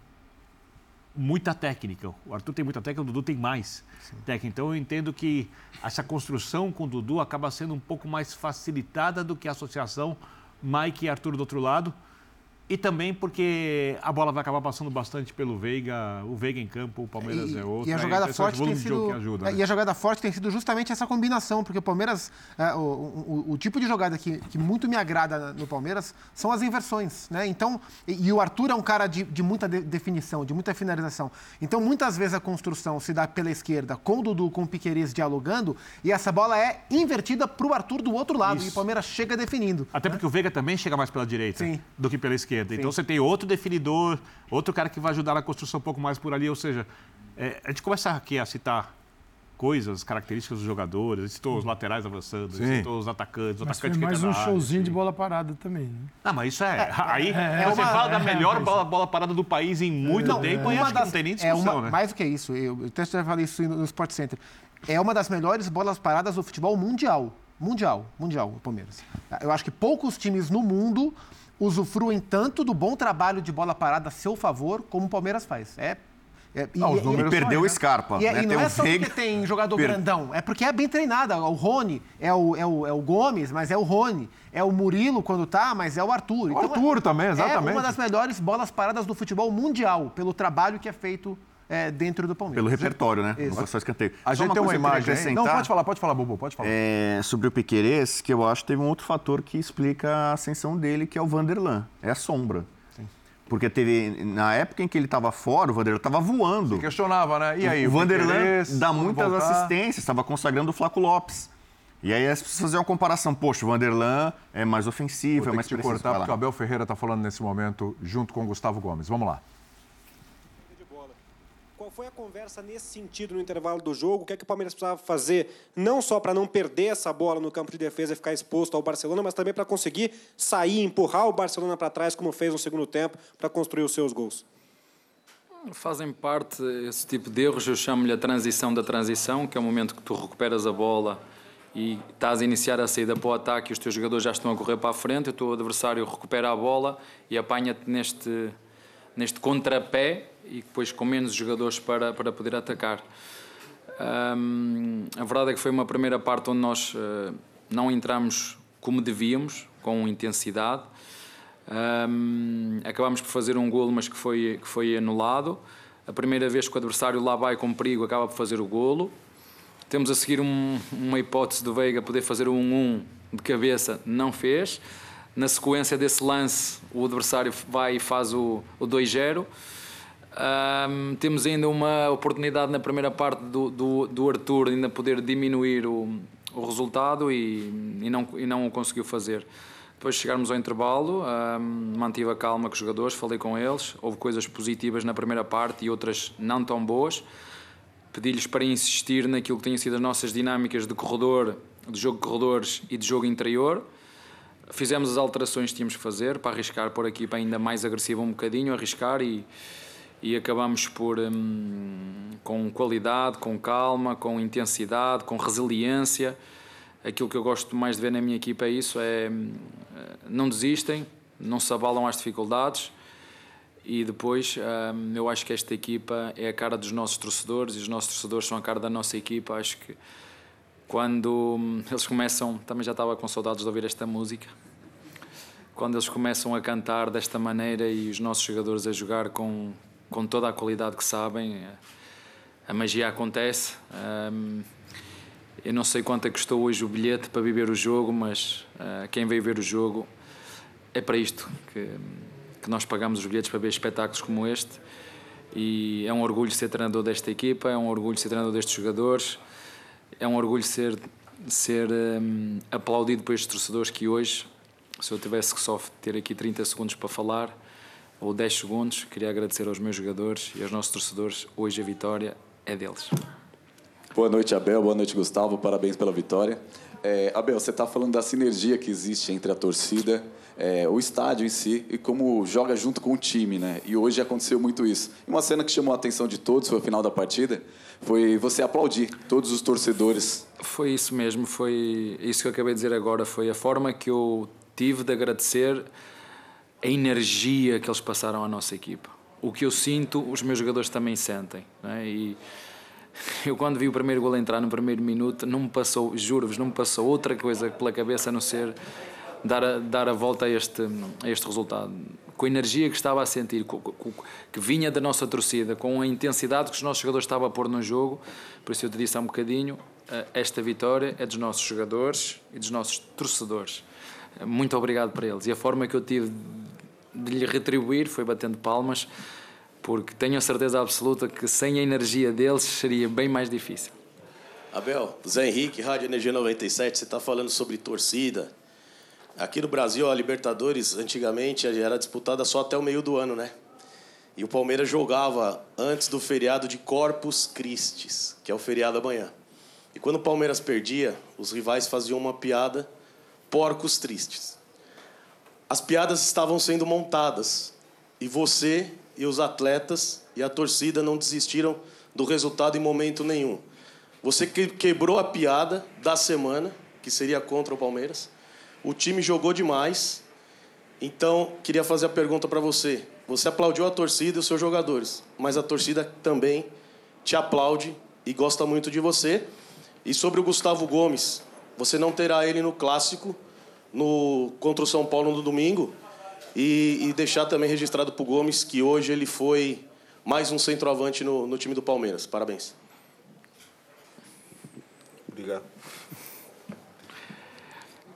muita técnica. O Arthur tem muita técnica, o Dudu tem mais Sim. técnica. Então eu entendo que essa construção com o Dudu acaba sendo um pouco mais facilitada do que a associação Mike e Arthur do outro lado. E também porque a bola vai acabar passando bastante pelo Veiga, o Veiga em campo, o Palmeiras e, é outro. E a né? jogada forte tem sido ajuda, é, né? e a jogada forte tem sido justamente essa combinação, porque o Palmeiras, é, o, o, o, tipo de jogada que, que muito me agrada no Palmeiras são as inversões, né? Então, e, e o Arthur é um cara de, de muita de, definição, de muita finalização. Então, muitas vezes a construção se dá pela esquerda, com o Dudu, com o Piqueires dialogando, e essa bola é invertida para o Arthur do outro lado, Isso. e o Palmeiras chega definindo. Até né? porque o Veiga também chega mais pela direita Sim. do que pela esquerda. Sim. Então você tem outro definidor, outro cara que vai ajudar na construção um pouco mais por ali. Ou seja, é, a gente começa aqui a citar coisas, características dos jogadores, citou os laterais avançando, citou os atacantes, os mas atacantes foi mais um showzinho de bola parada também, né? Não, mas isso é... é aí é, é você uma, fala da melhor bola, bola, parada do país em muito não, tempo e acho das, que não tem nem discussão, uma, né? Mais do que isso, eu, eu até já falei isso no Sport Center, é uma das melhores bolas paradas do futebol mundial. Mundial, mundial, o Palmeiras. Eu acho que poucos times no mundo usufruem tanto do bom trabalho de bola parada a seu favor como o Palmeiras faz. É é, e, ah, e, perdeu o Scarpa. E, né? e não é só porque tem jogador per... grandão, é porque é bem treinado. O Rony é o, é, o, é o Gomes, mas é o Rony. É o Murilo quando tá, mas é o Arthur. O então, Arthur é, também, exatamente. É uma das melhores bolas paradas do futebol mundial, pelo trabalho que é feito é, dentro do Palmeiras. Pelo repertório, né? Isso. Só escanteio. A gente tem uma imagem. Não, pode falar, pode falar, Bobo, pode falar. É, sobre o Piquerez, que eu acho que teve um outro fator que explica a ascensão dele, que é o Vanderlan. É a sombra. Porque teve, na época em que ele estava fora, o Vanderlan estava voando. Se questionava, né? E aí, o, o Vanderlan dá muitas voltar? assistências, estava consagrando o Flaco Lopes. E aí as pessoas faziam uma comparação, poxa, o Vanderlan é mais ofensivo, Vou é mais que te cortar, porque o Abel Ferreira está falando nesse momento junto com o Gustavo Gomes. Vamos lá. Qual foi a conversa nesse sentido no intervalo do jogo? O que é que o Palmeiras precisava fazer, não só para não perder essa bola no campo de defesa e ficar exposto ao Barcelona, mas também para conseguir sair, empurrar o Barcelona para trás, como fez no segundo tempo, para construir os seus gols? Fazem parte esse tipo de erros, eu chamo-lhe a transição da transição, que é o momento que tu recuperas a bola e estás a iniciar a saída para o ataque e os teus jogadores já estão a correr para a frente, o teu adversário recupera a bola e apanha-te neste, neste contrapé e depois com menos jogadores para, para poder atacar. Um, a verdade é que foi uma primeira parte onde nós uh, não entramos como devíamos, com intensidade. Um, acabámos por fazer um golo, mas que foi, que foi anulado. A primeira vez que o adversário lá vai com perigo, acaba por fazer o golo. Temos a seguir um, uma hipótese do Veiga poder fazer o 1-1 de cabeça, não fez. Na sequência desse lance, o adversário vai e faz o, o 2-0. Um, temos ainda uma oportunidade na primeira parte do, do, do Arthur ainda poder diminuir o, o resultado e, e, não, e não o conseguiu fazer. Depois chegarmos ao intervalo, um, mantive a calma com os jogadores, falei com eles. Houve coisas positivas na primeira parte e outras não tão boas. Pedi-lhes para insistir naquilo que têm sido as nossas dinâmicas de corredor, de jogo de corredores e de jogo interior. Fizemos as alterações que tínhamos que fazer para arriscar por aqui para ainda mais agressiva um bocadinho, arriscar e e acabamos por, hum, com qualidade, com calma, com intensidade, com resiliência. Aquilo que eu gosto mais de ver na minha equipa é isso: é hum, não desistem, não se abalam às dificuldades. E depois hum, eu acho que esta equipa é a cara dos nossos torcedores e os nossos torcedores são a cara da nossa equipa. Acho que quando hum, eles começam, também já estava com saudades de ouvir esta música. Quando eles começam a cantar desta maneira e os nossos jogadores a jogar com, com toda a qualidade que sabem. A magia acontece. Um, eu não sei quanto é que custou hoje o bilhete para viver o jogo, mas uh, quem veio ver o jogo é para isto que, que nós pagamos os bilhetes para ver espetáculos como este. E é um orgulho ser treinador desta equipa, é um orgulho ser treinador destes jogadores, é um orgulho ser, ser um, aplaudido por estes torcedores que hoje, se eu tivesse que só ter aqui 30 segundos para falar, ou 10 segundos. Queria agradecer aos meus jogadores e aos nossos torcedores. Hoje a vitória é deles. Boa noite, Abel. Boa noite, Gustavo. Parabéns pela vitória. É, Abel, você está falando da sinergia que existe entre a torcida, é, o estádio em si e como joga junto com o time, né? E hoje aconteceu muito isso. E uma cena que chamou a atenção de todos foi o final da partida, foi você aplaudir todos os torcedores. Foi isso mesmo, foi isso que eu acabei de dizer agora, foi a forma que eu tive de agradecer a energia que eles passaram à nossa equipa. O que eu sinto, os meus jogadores também sentem. É? E eu, quando vi o primeiro gol entrar no primeiro minuto, não me passou, juro-vos, não me passou outra coisa pela cabeça a não ser dar a, dar a volta a este, a este resultado. Com a energia que estava a sentir, que vinha da nossa torcida, com a intensidade que os nossos jogadores estavam a pôr no jogo, por isso eu te disse há um bocadinho, eh, esta vitória é dos nossos jogadores e dos nossos torcedores. Muito obrigado para eles. E a forma que eu tive de lhe retribuir foi batendo palmas, porque tenho a certeza absoluta que sem a energia deles seria bem mais difícil. Abel, Zé Henrique, Rádio Energia 97, você está falando sobre torcida. Aqui no Brasil, a Libertadores antigamente era disputada só até o meio do ano, né? E o Palmeiras jogava antes do feriado de Corpus Christi, que é o feriado amanhã. E quando o Palmeiras perdia, os rivais faziam uma piada, porcos tristes. As piadas estavam sendo montadas e você e os atletas e a torcida não desistiram do resultado em momento nenhum. Você quebrou a piada da semana, que seria contra o Palmeiras. O time jogou demais. Então, queria fazer a pergunta para você. Você aplaudiu a torcida e os seus jogadores, mas a torcida também te aplaude e gosta muito de você. E sobre o Gustavo Gomes, você não terá ele no clássico, no, contra o São Paulo no domingo. E, e deixar também registrado para o Gomes que hoje ele foi mais um centroavante no, no time do Palmeiras. Parabéns. Obrigado.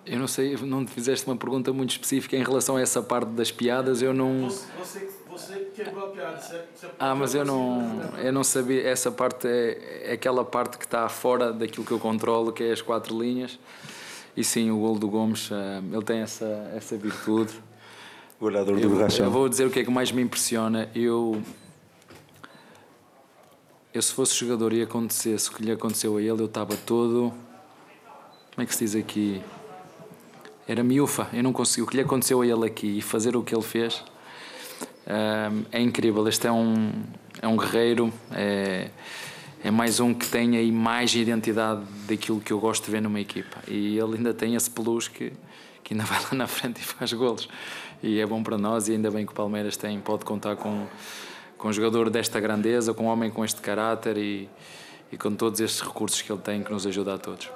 Eu não sei, não te fizeste uma pergunta muito específica em relação a essa parte das piadas. Eu não. Você, você quebrou a piada. Você, você ah, mas eu não, eu não sabia. Essa parte é, é aquela parte que está fora daquilo que eu controlo, que é as quatro linhas. E sim, o gol do Gomes, eh, ele tem essa, essa virtude. Goleador do Eu vou dizer o que é que mais me impressiona. Eu, eu se fosse jogador e acontecesse o que lhe aconteceu a ele, eu estava todo. Como é que se diz aqui? Era miúfa. Eu não consegui. O que lhe aconteceu a ele aqui e fazer o que ele fez eh, é incrível. Este é um, é um guerreiro. É, é mais um que tem aí mais identidade daquilo que eu gosto de ver numa equipa. E ele ainda tem esse plus que, que ainda vai lá na frente e faz golos. E é bom para nós e ainda bem que o Palmeiras tem, pode contar com, com um jogador desta grandeza, com um homem com este caráter e, e com todos estes recursos que ele tem que nos ajuda a todos.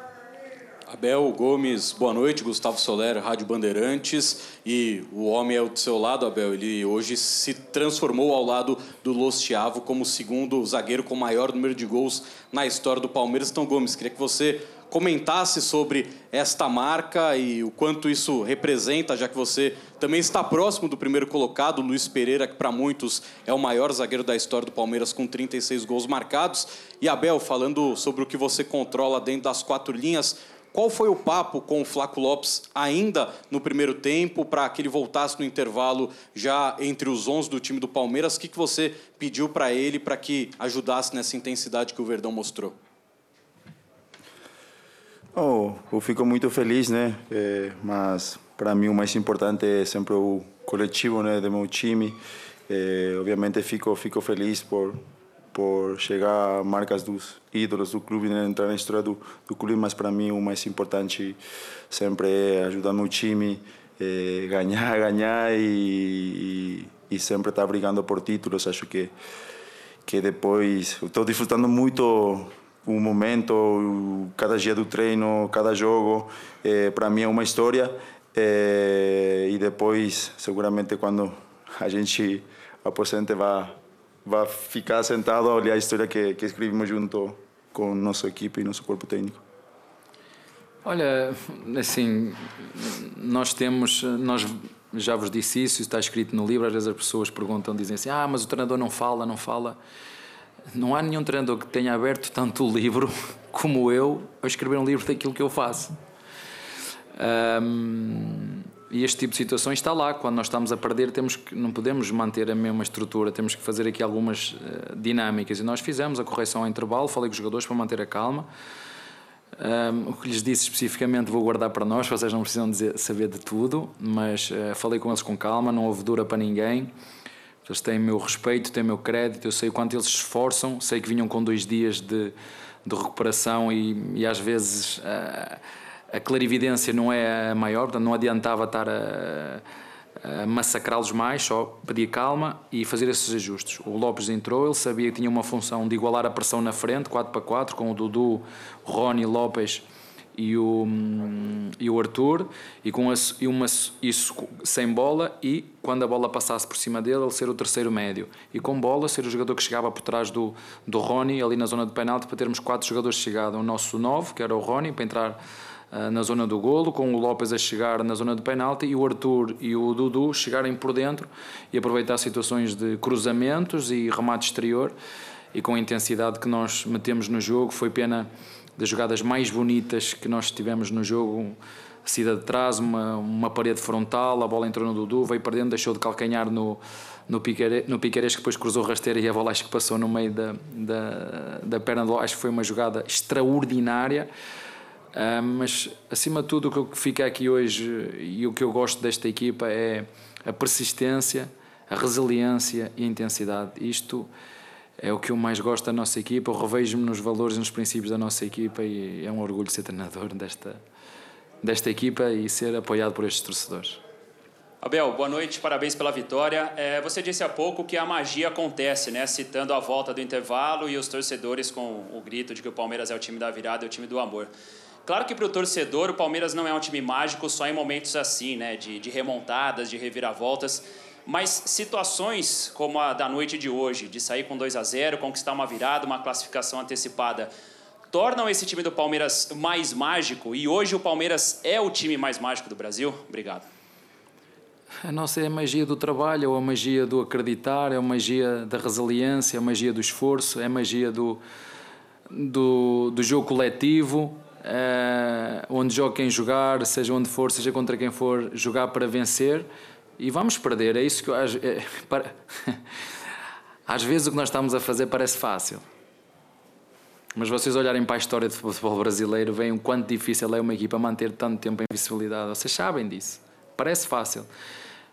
Abel Gomes, boa noite. Gustavo Soler, Rádio Bandeirantes. E o homem é do seu lado, Abel. Ele hoje se transformou ao lado do Los Chiavo como o segundo zagueiro com maior número de gols na história do Palmeiras. Então, Gomes, queria que você comentasse sobre esta marca e o quanto isso representa, já que você também está próximo do primeiro colocado, Luiz Pereira, que para muitos é o maior zagueiro da história do Palmeiras, com 36 gols marcados. E Abel, falando sobre o que você controla dentro das quatro linhas, qual foi o papo com o Flaco Lopes ainda no primeiro tempo para que ele voltasse no intervalo já entre os 11 do time do Palmeiras? O que, que você pediu para ele para que ajudasse nessa intensidade que o Verdão mostrou? Oh, eu fico muito feliz, né? É, mas para mim o mais importante é sempre o coletivo, né, do meu time. É, obviamente fico fico feliz por por chegar a marcas dos ídolos do clube, né? entrar na história do, do clube, mas para mim o mais importante sempre é ajudar meu time, é ganhar, ganhar e, e, e sempre estar brigando por títulos. Acho que que depois estou desfrutando muito o momento, cada dia do treino, cada jogo, é, para mim é uma história é, e depois seguramente quando a gente aposente vai vai ficar sentado a olhar a história que, que escrevemos junto com nossa equipe e nosso corpo técnico. Olha, assim, nós temos, nós já vos disse isso, está escrito no livro, às vezes as pessoas perguntam, dizem assim, ah, mas o treinador não fala, não fala. Não há nenhum treinador que tenha aberto tanto o livro como eu a escrever um livro daquilo que eu faço. Um, e este tipo de situações está lá. Quando nós estamos a perder, temos que, não podemos manter a mesma estrutura, temos que fazer aqui algumas uh, dinâmicas. E nós fizemos a correção ao intervalo, falei com os jogadores para manter a calma. Um, o que lhes disse especificamente vou guardar para nós, vocês não precisam dizer, saber de tudo, mas uh, falei com eles com calma, não houve dura para ninguém. Eles têm meu respeito, têm meu crédito, eu sei o quanto eles se esforçam, sei que vinham com dois dias de, de recuperação e, e às vezes. Uh, a clarividência não é a maior, portanto não adiantava estar a, a massacrá-los mais, só pedir calma e fazer esses ajustes. O Lopes entrou, ele sabia que tinha uma função de igualar a pressão na frente, 4 para 4, com o Dudu, Rony Lopes e o, e o Arthur, e com e uma, isso sem bola, e quando a bola passasse por cima dele, ele ser o terceiro médio. E com bola, ser o jogador que chegava por trás do, do Rony, ali na zona de penalti, para termos quatro jogadores de chegada. O nosso 9, que era o Rony, para entrar na zona do golo, com o Lopes a chegar na zona de penalti e o Arthur e o Dudu chegarem por dentro e aproveitar situações de cruzamentos e remate exterior e com a intensidade que nós metemos no jogo. Foi pena das jogadas mais bonitas que nós tivemos no jogo. Saída de trás, uma, uma parede frontal, a bola entrou no Dudu, veio para dentro, deixou de calcanhar no, no, Piqueires, no que depois cruzou rasteira e a bola acho que passou no meio da, da, da perna do Acho que foi uma jogada extraordinária. Uh, mas acima de tudo o que fica aqui hoje e o que eu gosto desta equipa é a persistência, a resiliência e a intensidade. Isto é o que eu mais gosto da nossa equipa. Eu revejo-me nos valores e nos princípios da nossa equipa e é um orgulho ser treinador desta, desta equipa e ser apoiado por estes torcedores. Abel, boa noite, parabéns pela vitória. É, você disse há pouco que a magia acontece, né? Citando a volta do intervalo e os torcedores com o grito de que o Palmeiras é o time da virada, é o time do amor. Claro que para o torcedor o Palmeiras não é um time mágico só em momentos assim, né? De, de remontadas, de reviravoltas. Mas situações como a da noite de hoje, de sair com 2 a 0 conquistar uma virada, uma classificação antecipada, tornam esse time do Palmeiras mais mágico e hoje o Palmeiras é o time mais mágico do Brasil? Obrigado. A nossa é a magia do trabalho, é a magia do acreditar, é a magia da resiliência, é a magia do esforço, é a magia do, do, do jogo coletivo, uh, onde joga quem jogar, seja onde for, seja contra quem for, jogar para vencer e vamos perder. É isso que eu, às, é, para, às vezes o que nós estamos a fazer parece fácil. Mas vocês olharem para a história do futebol brasileiro, veem o quanto difícil é uma equipa manter tanto tempo em visibilidade. Vocês sabem disso. Parece fácil.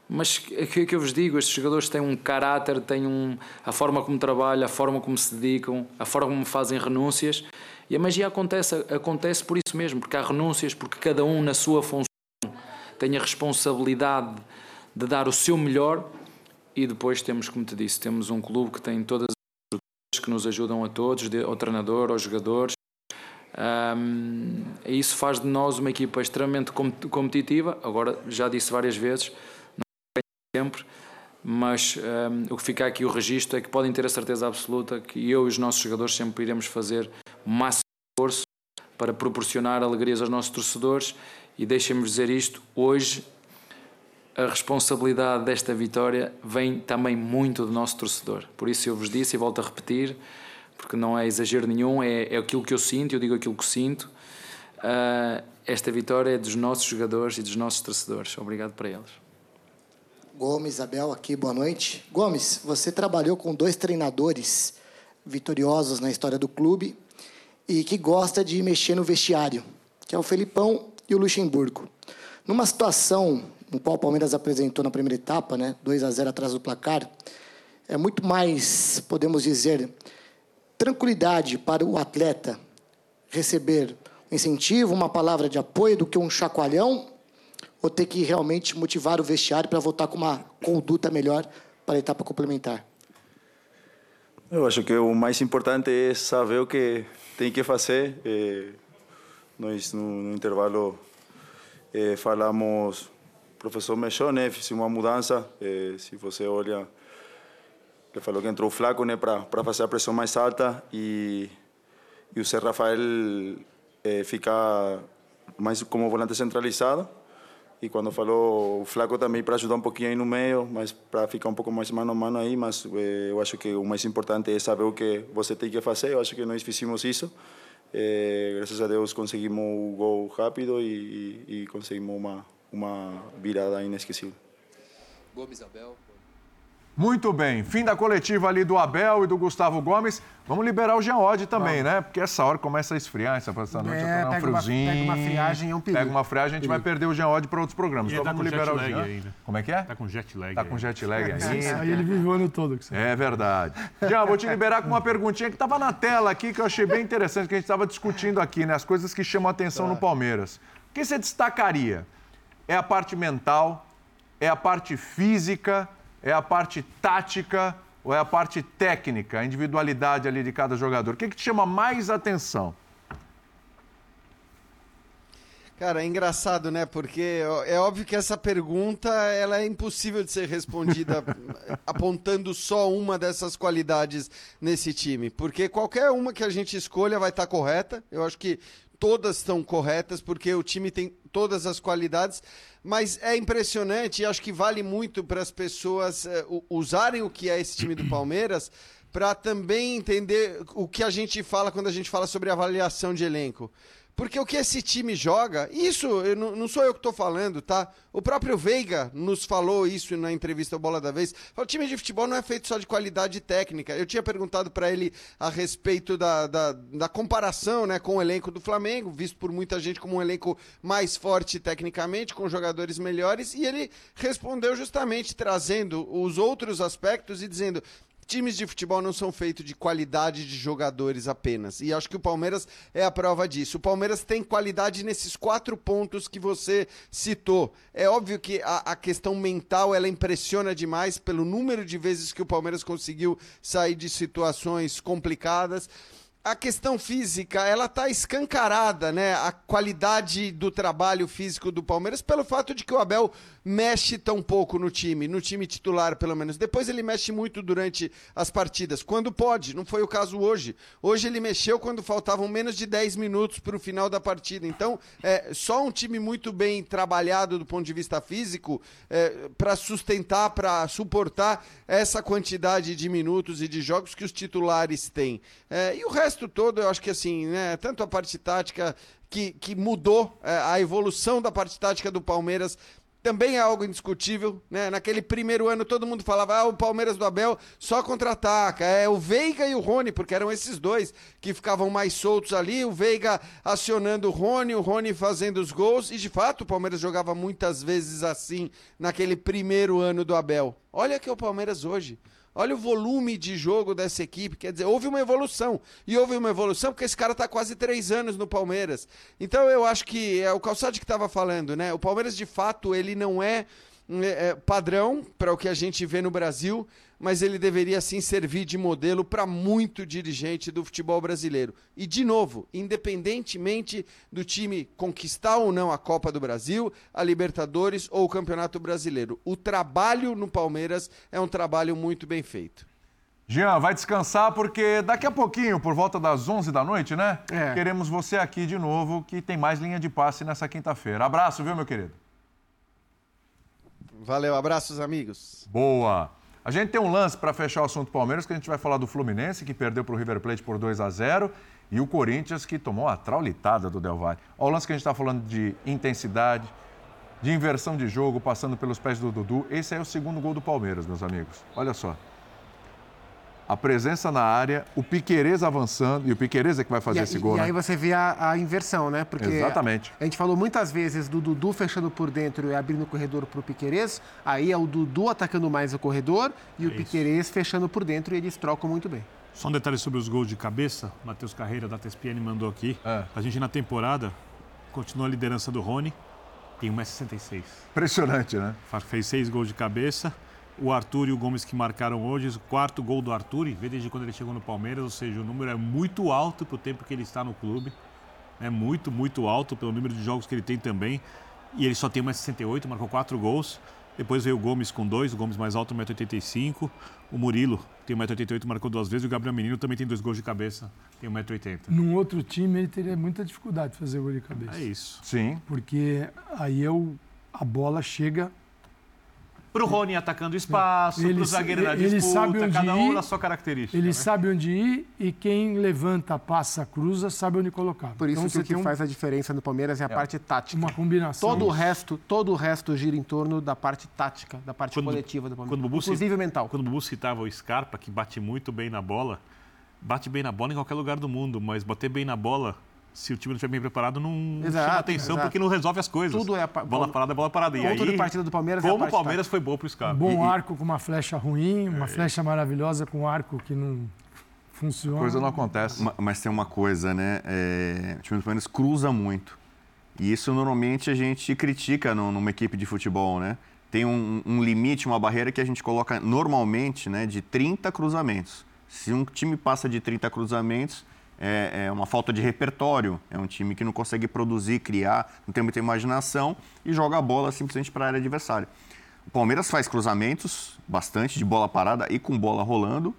Mas é que eu vos digo, estes jogadores têm um caráter, têm um, a forma como trabalham, a forma como se dedicam, a forma como fazem renúncias. E a magia acontece, acontece por isso mesmo, porque há renúncias, porque cada um na sua função tem a responsabilidade de dar o seu melhor e depois temos, como te disse, temos um clube que tem todas as estruturas que nos ajudam a todos, ao treinador, aos jogadores. Um, isso faz de nós uma equipa extremamente competitiva. Agora, já disse várias vezes, não sempre, mas um, o que fica aqui o registro é que podem ter a certeza absoluta que eu e os nossos jogadores sempre iremos fazer o máximo esforço para proporcionar alegrias aos nossos torcedores. E deixem-me dizer isto: hoje a responsabilidade desta vitória vem também muito do nosso torcedor. Por isso eu vos disse e volto a repetir, porque não é exagero nenhum, é, é aquilo que eu sinto, eu digo aquilo que sinto. Uh, esta vitória é dos nossos jogadores e dos nossos torcedores. Obrigado para eles. Gomes, Abel, aqui, boa noite. Gomes, você trabalhou com dois treinadores vitoriosos na história do clube e que gosta de mexer no vestiário, que é o Felipão e o Luxemburgo. Numa situação no qual o Palmeiras apresentou na primeira etapa, né, 2 a 0 atrás do placar, é muito mais, podemos dizer, tranquilidade para o atleta receber um incentivo, uma palavra de apoio do que um chacoalhão, ou ter que realmente motivar o vestiário para voltar com uma conduta melhor para a etapa complementar? Eu acho que o mais importante é saber o que tem que fazer. Eh, nós, no, no intervalo, eh, falamos professor mexeu, né? Fiz uma mudança. Eh, se você olha, ele falou que entrou flaco, né? Para fazer a pressão mais alta e, e o Zé Rafael eh, ficar mais como volante centralizado. E quando falou o Flaco também para ajudar um pouquinho aí no meio, mas para ficar um pouco mais mano a mano aí, mas eh, eu acho que o mais importante é saber o que você tem que fazer. Eu acho que nós fizemos isso. Eh, graças a Deus conseguimos o gol rápido e, e, e conseguimos uma, uma virada inesquecível. Gomes Abel. Muito bem. Fim da coletiva ali do Abel e do Gustavo Gomes. Vamos liberar o Geode também, Vamos. né? Porque essa hora começa a esfriar, essa, noite é, tá um friozinho. Uma, pega uma friagem, é um perigo. Pega uma friagem, a gente vai perder o Geode para outros programas. Então tá vamos liberar o Jean. Ainda. Como é que é? Tá com jet lag. Tá com jet lag ainda. Aí ele vive o ano todo. É verdade. Jean, vou te liberar com uma perguntinha que estava na tela aqui, que eu achei bem interessante, que a gente estava discutindo aqui, né? As coisas que chamam a atenção tá. no Palmeiras. O que você destacaria? É a parte mental? É a parte física? É a parte tática? Ou é a parte técnica, a individualidade ali de cada jogador? O que, que te chama mais atenção? Cara, é engraçado, né? Porque é óbvio que essa pergunta ela é impossível de ser respondida apontando só uma dessas qualidades nesse time. Porque qualquer uma que a gente escolha vai estar correta. Eu acho que todas estão corretas, porque o time tem todas as qualidades, mas é impressionante e acho que vale muito para as pessoas uh, usarem o que é esse time do Palmeiras para também entender o que a gente fala quando a gente fala sobre avaliação de elenco. Porque o que esse time joga, isso não, não, sou eu que estou falando, tá? O próprio Veiga nos falou isso na entrevista Bola da Vez. O time de futebol não é feito só de qualidade técnica. Eu tinha perguntado para ele a respeito da, da, da, comparação né, com o elenco do Flamengo, visto por muita gente como um elenco mais forte tecnicamente, com jogadores melhores, e ele respondeu justamente trazendo os outros aspectos e dizendo: Times de futebol não são feitos de qualidade de jogadores apenas. E acho que o Palmeiras é a prova disso. O Palmeiras tem qualidade nesses quatro pontos que você citou. É óbvio que a, a questão mental ela impressiona demais pelo número de vezes que o Palmeiras conseguiu sair de situações complicadas a questão física, ela tá escancarada, né? A qualidade do trabalho físico do Palmeiras pelo fato de que o Abel mexe tão pouco no time, no time titular, pelo menos. Depois ele mexe muito durante as partidas, quando pode. Não foi o caso hoje. Hoje ele mexeu quando faltavam menos de 10 minutos para o final da partida. Então, é só um time muito bem trabalhado do ponto de vista físico é, para sustentar, para suportar essa quantidade de minutos e de jogos que os titulares têm. É, e o resto resto todo, eu acho que assim, né, tanto a parte tática que, que mudou é, a evolução da parte tática do Palmeiras também é algo indiscutível, né? Naquele primeiro ano todo mundo falava, ah, o Palmeiras do Abel só contra-ataca, é o Veiga e o Rony, porque eram esses dois que ficavam mais soltos ali, o Veiga acionando o Rony, o Rony fazendo os gols, e de fato o Palmeiras jogava muitas vezes assim naquele primeiro ano do Abel. Olha que é o Palmeiras hoje. Olha o volume de jogo dessa equipe. Quer dizer, houve uma evolução. E houve uma evolução porque esse cara está quase três anos no Palmeiras. Então eu acho que é o Calçade que estava falando, né? O Palmeiras, de fato, ele não é, é, é padrão para o que a gente vê no Brasil, mas ele deveria sim servir de modelo para muito dirigente do futebol brasileiro. E, de novo, independentemente do time conquistar ou não a Copa do Brasil, a Libertadores ou o Campeonato Brasileiro, o trabalho no Palmeiras é um trabalho muito bem feito. Jean, vai descansar porque daqui a pouquinho, por volta das 11 da noite, né? É. Queremos você aqui de novo, que tem mais linha de passe nessa quinta-feira. Abraço, viu, meu querido? Valeu, abraços, amigos. Boa. A gente tem um lance para fechar o assunto Palmeiras, que a gente vai falar do Fluminense, que perdeu para o River Plate por 2 a 0 e o Corinthians, que tomou a traulitada do Del Valle. Olha o lance que a gente está falando de intensidade, de inversão de jogo, passando pelos pés do Dudu. Esse é o segundo gol do Palmeiras, meus amigos. Olha só a presença na área, o Piquerez avançando, e o Piquerez é que vai fazer e, esse gol. E né? aí você vê a, a, inversão, né? Porque Exatamente. A, a, gente falou muitas vezes do Dudu fechando por dentro e abrindo o corredor para o Piquerez, aí é o Dudu atacando mais o corredor e é o Piquerez fechando por dentro e eles trocam muito bem. Só um detalhe sobre os gols de cabeça, Matheus Carreira da TSPN mandou aqui. É. A gente na temporada continua a liderança do Rony, tem 1,66m. Impressionante, né? Fez seis gols de cabeça o Arthur e o Gomes que marcaram hoje, o quarto gol do Arthur, vê desde quando ele chegou no Palmeiras, ou seja, o número é muito alto para o tempo que ele está no clube. É muito, muito alto pelo número de jogos que ele tem também. E ele só tem 1,68, marcou quatro gols. Depois veio o Gomes com dois, o Gomes mais alto, 1,85m. O Murilo tem 1,88m, marcou duas vezes. E o Gabriel Menino também tem dois gols de cabeça, tem 1,80m. Num outro time, ele teria muita dificuldade de fazer gol de cabeça. É isso. Sim. Porque aí eu, a bola chega para o Rony atacando espaço, para o zagueiro na disputa, sabe onde cada um ir, na sua característica. Ele né? sabe onde ir e quem levanta, passa, cruza, sabe onde colocar. Por isso então, que o que um... faz a diferença no Palmeiras é a é. parte tática. Uma combinação. Todo o resto, todo o resto gira em torno da parte tática, da parte quando, coletiva do Palmeiras. Quando inclusive cita, mental. Quando o Bubu citava o Scarpa, que bate muito bem na bola, bate bem na bola em qualquer lugar do mundo, mas bater bem na bola se o time não estiver bem preparado, não exato, chama atenção exato. porque não resolve as coisas. Tudo é a bola parada, bola parada. E aí, de partida do Palmeiras como é o Palmeiras foi bom para o Scarpa. Um bom e, arco com uma flecha ruim, uma é. flecha maravilhosa com um arco que não funciona. Coisa não acontece. Mas, mas tem uma coisa, né? É, o time do Palmeiras cruza muito. E isso normalmente a gente critica no, numa equipe de futebol, né? Tem um, um limite, uma barreira que a gente coloca normalmente, né, de 30 cruzamentos. Se um time passa de 30 cruzamentos, é, é, uma falta de repertório. É um time que não consegue produzir, criar, não tem muita imaginação e joga a bola simplesmente para a área adversária. O Palmeiras faz cruzamentos, bastante de bola parada e com bola rolando,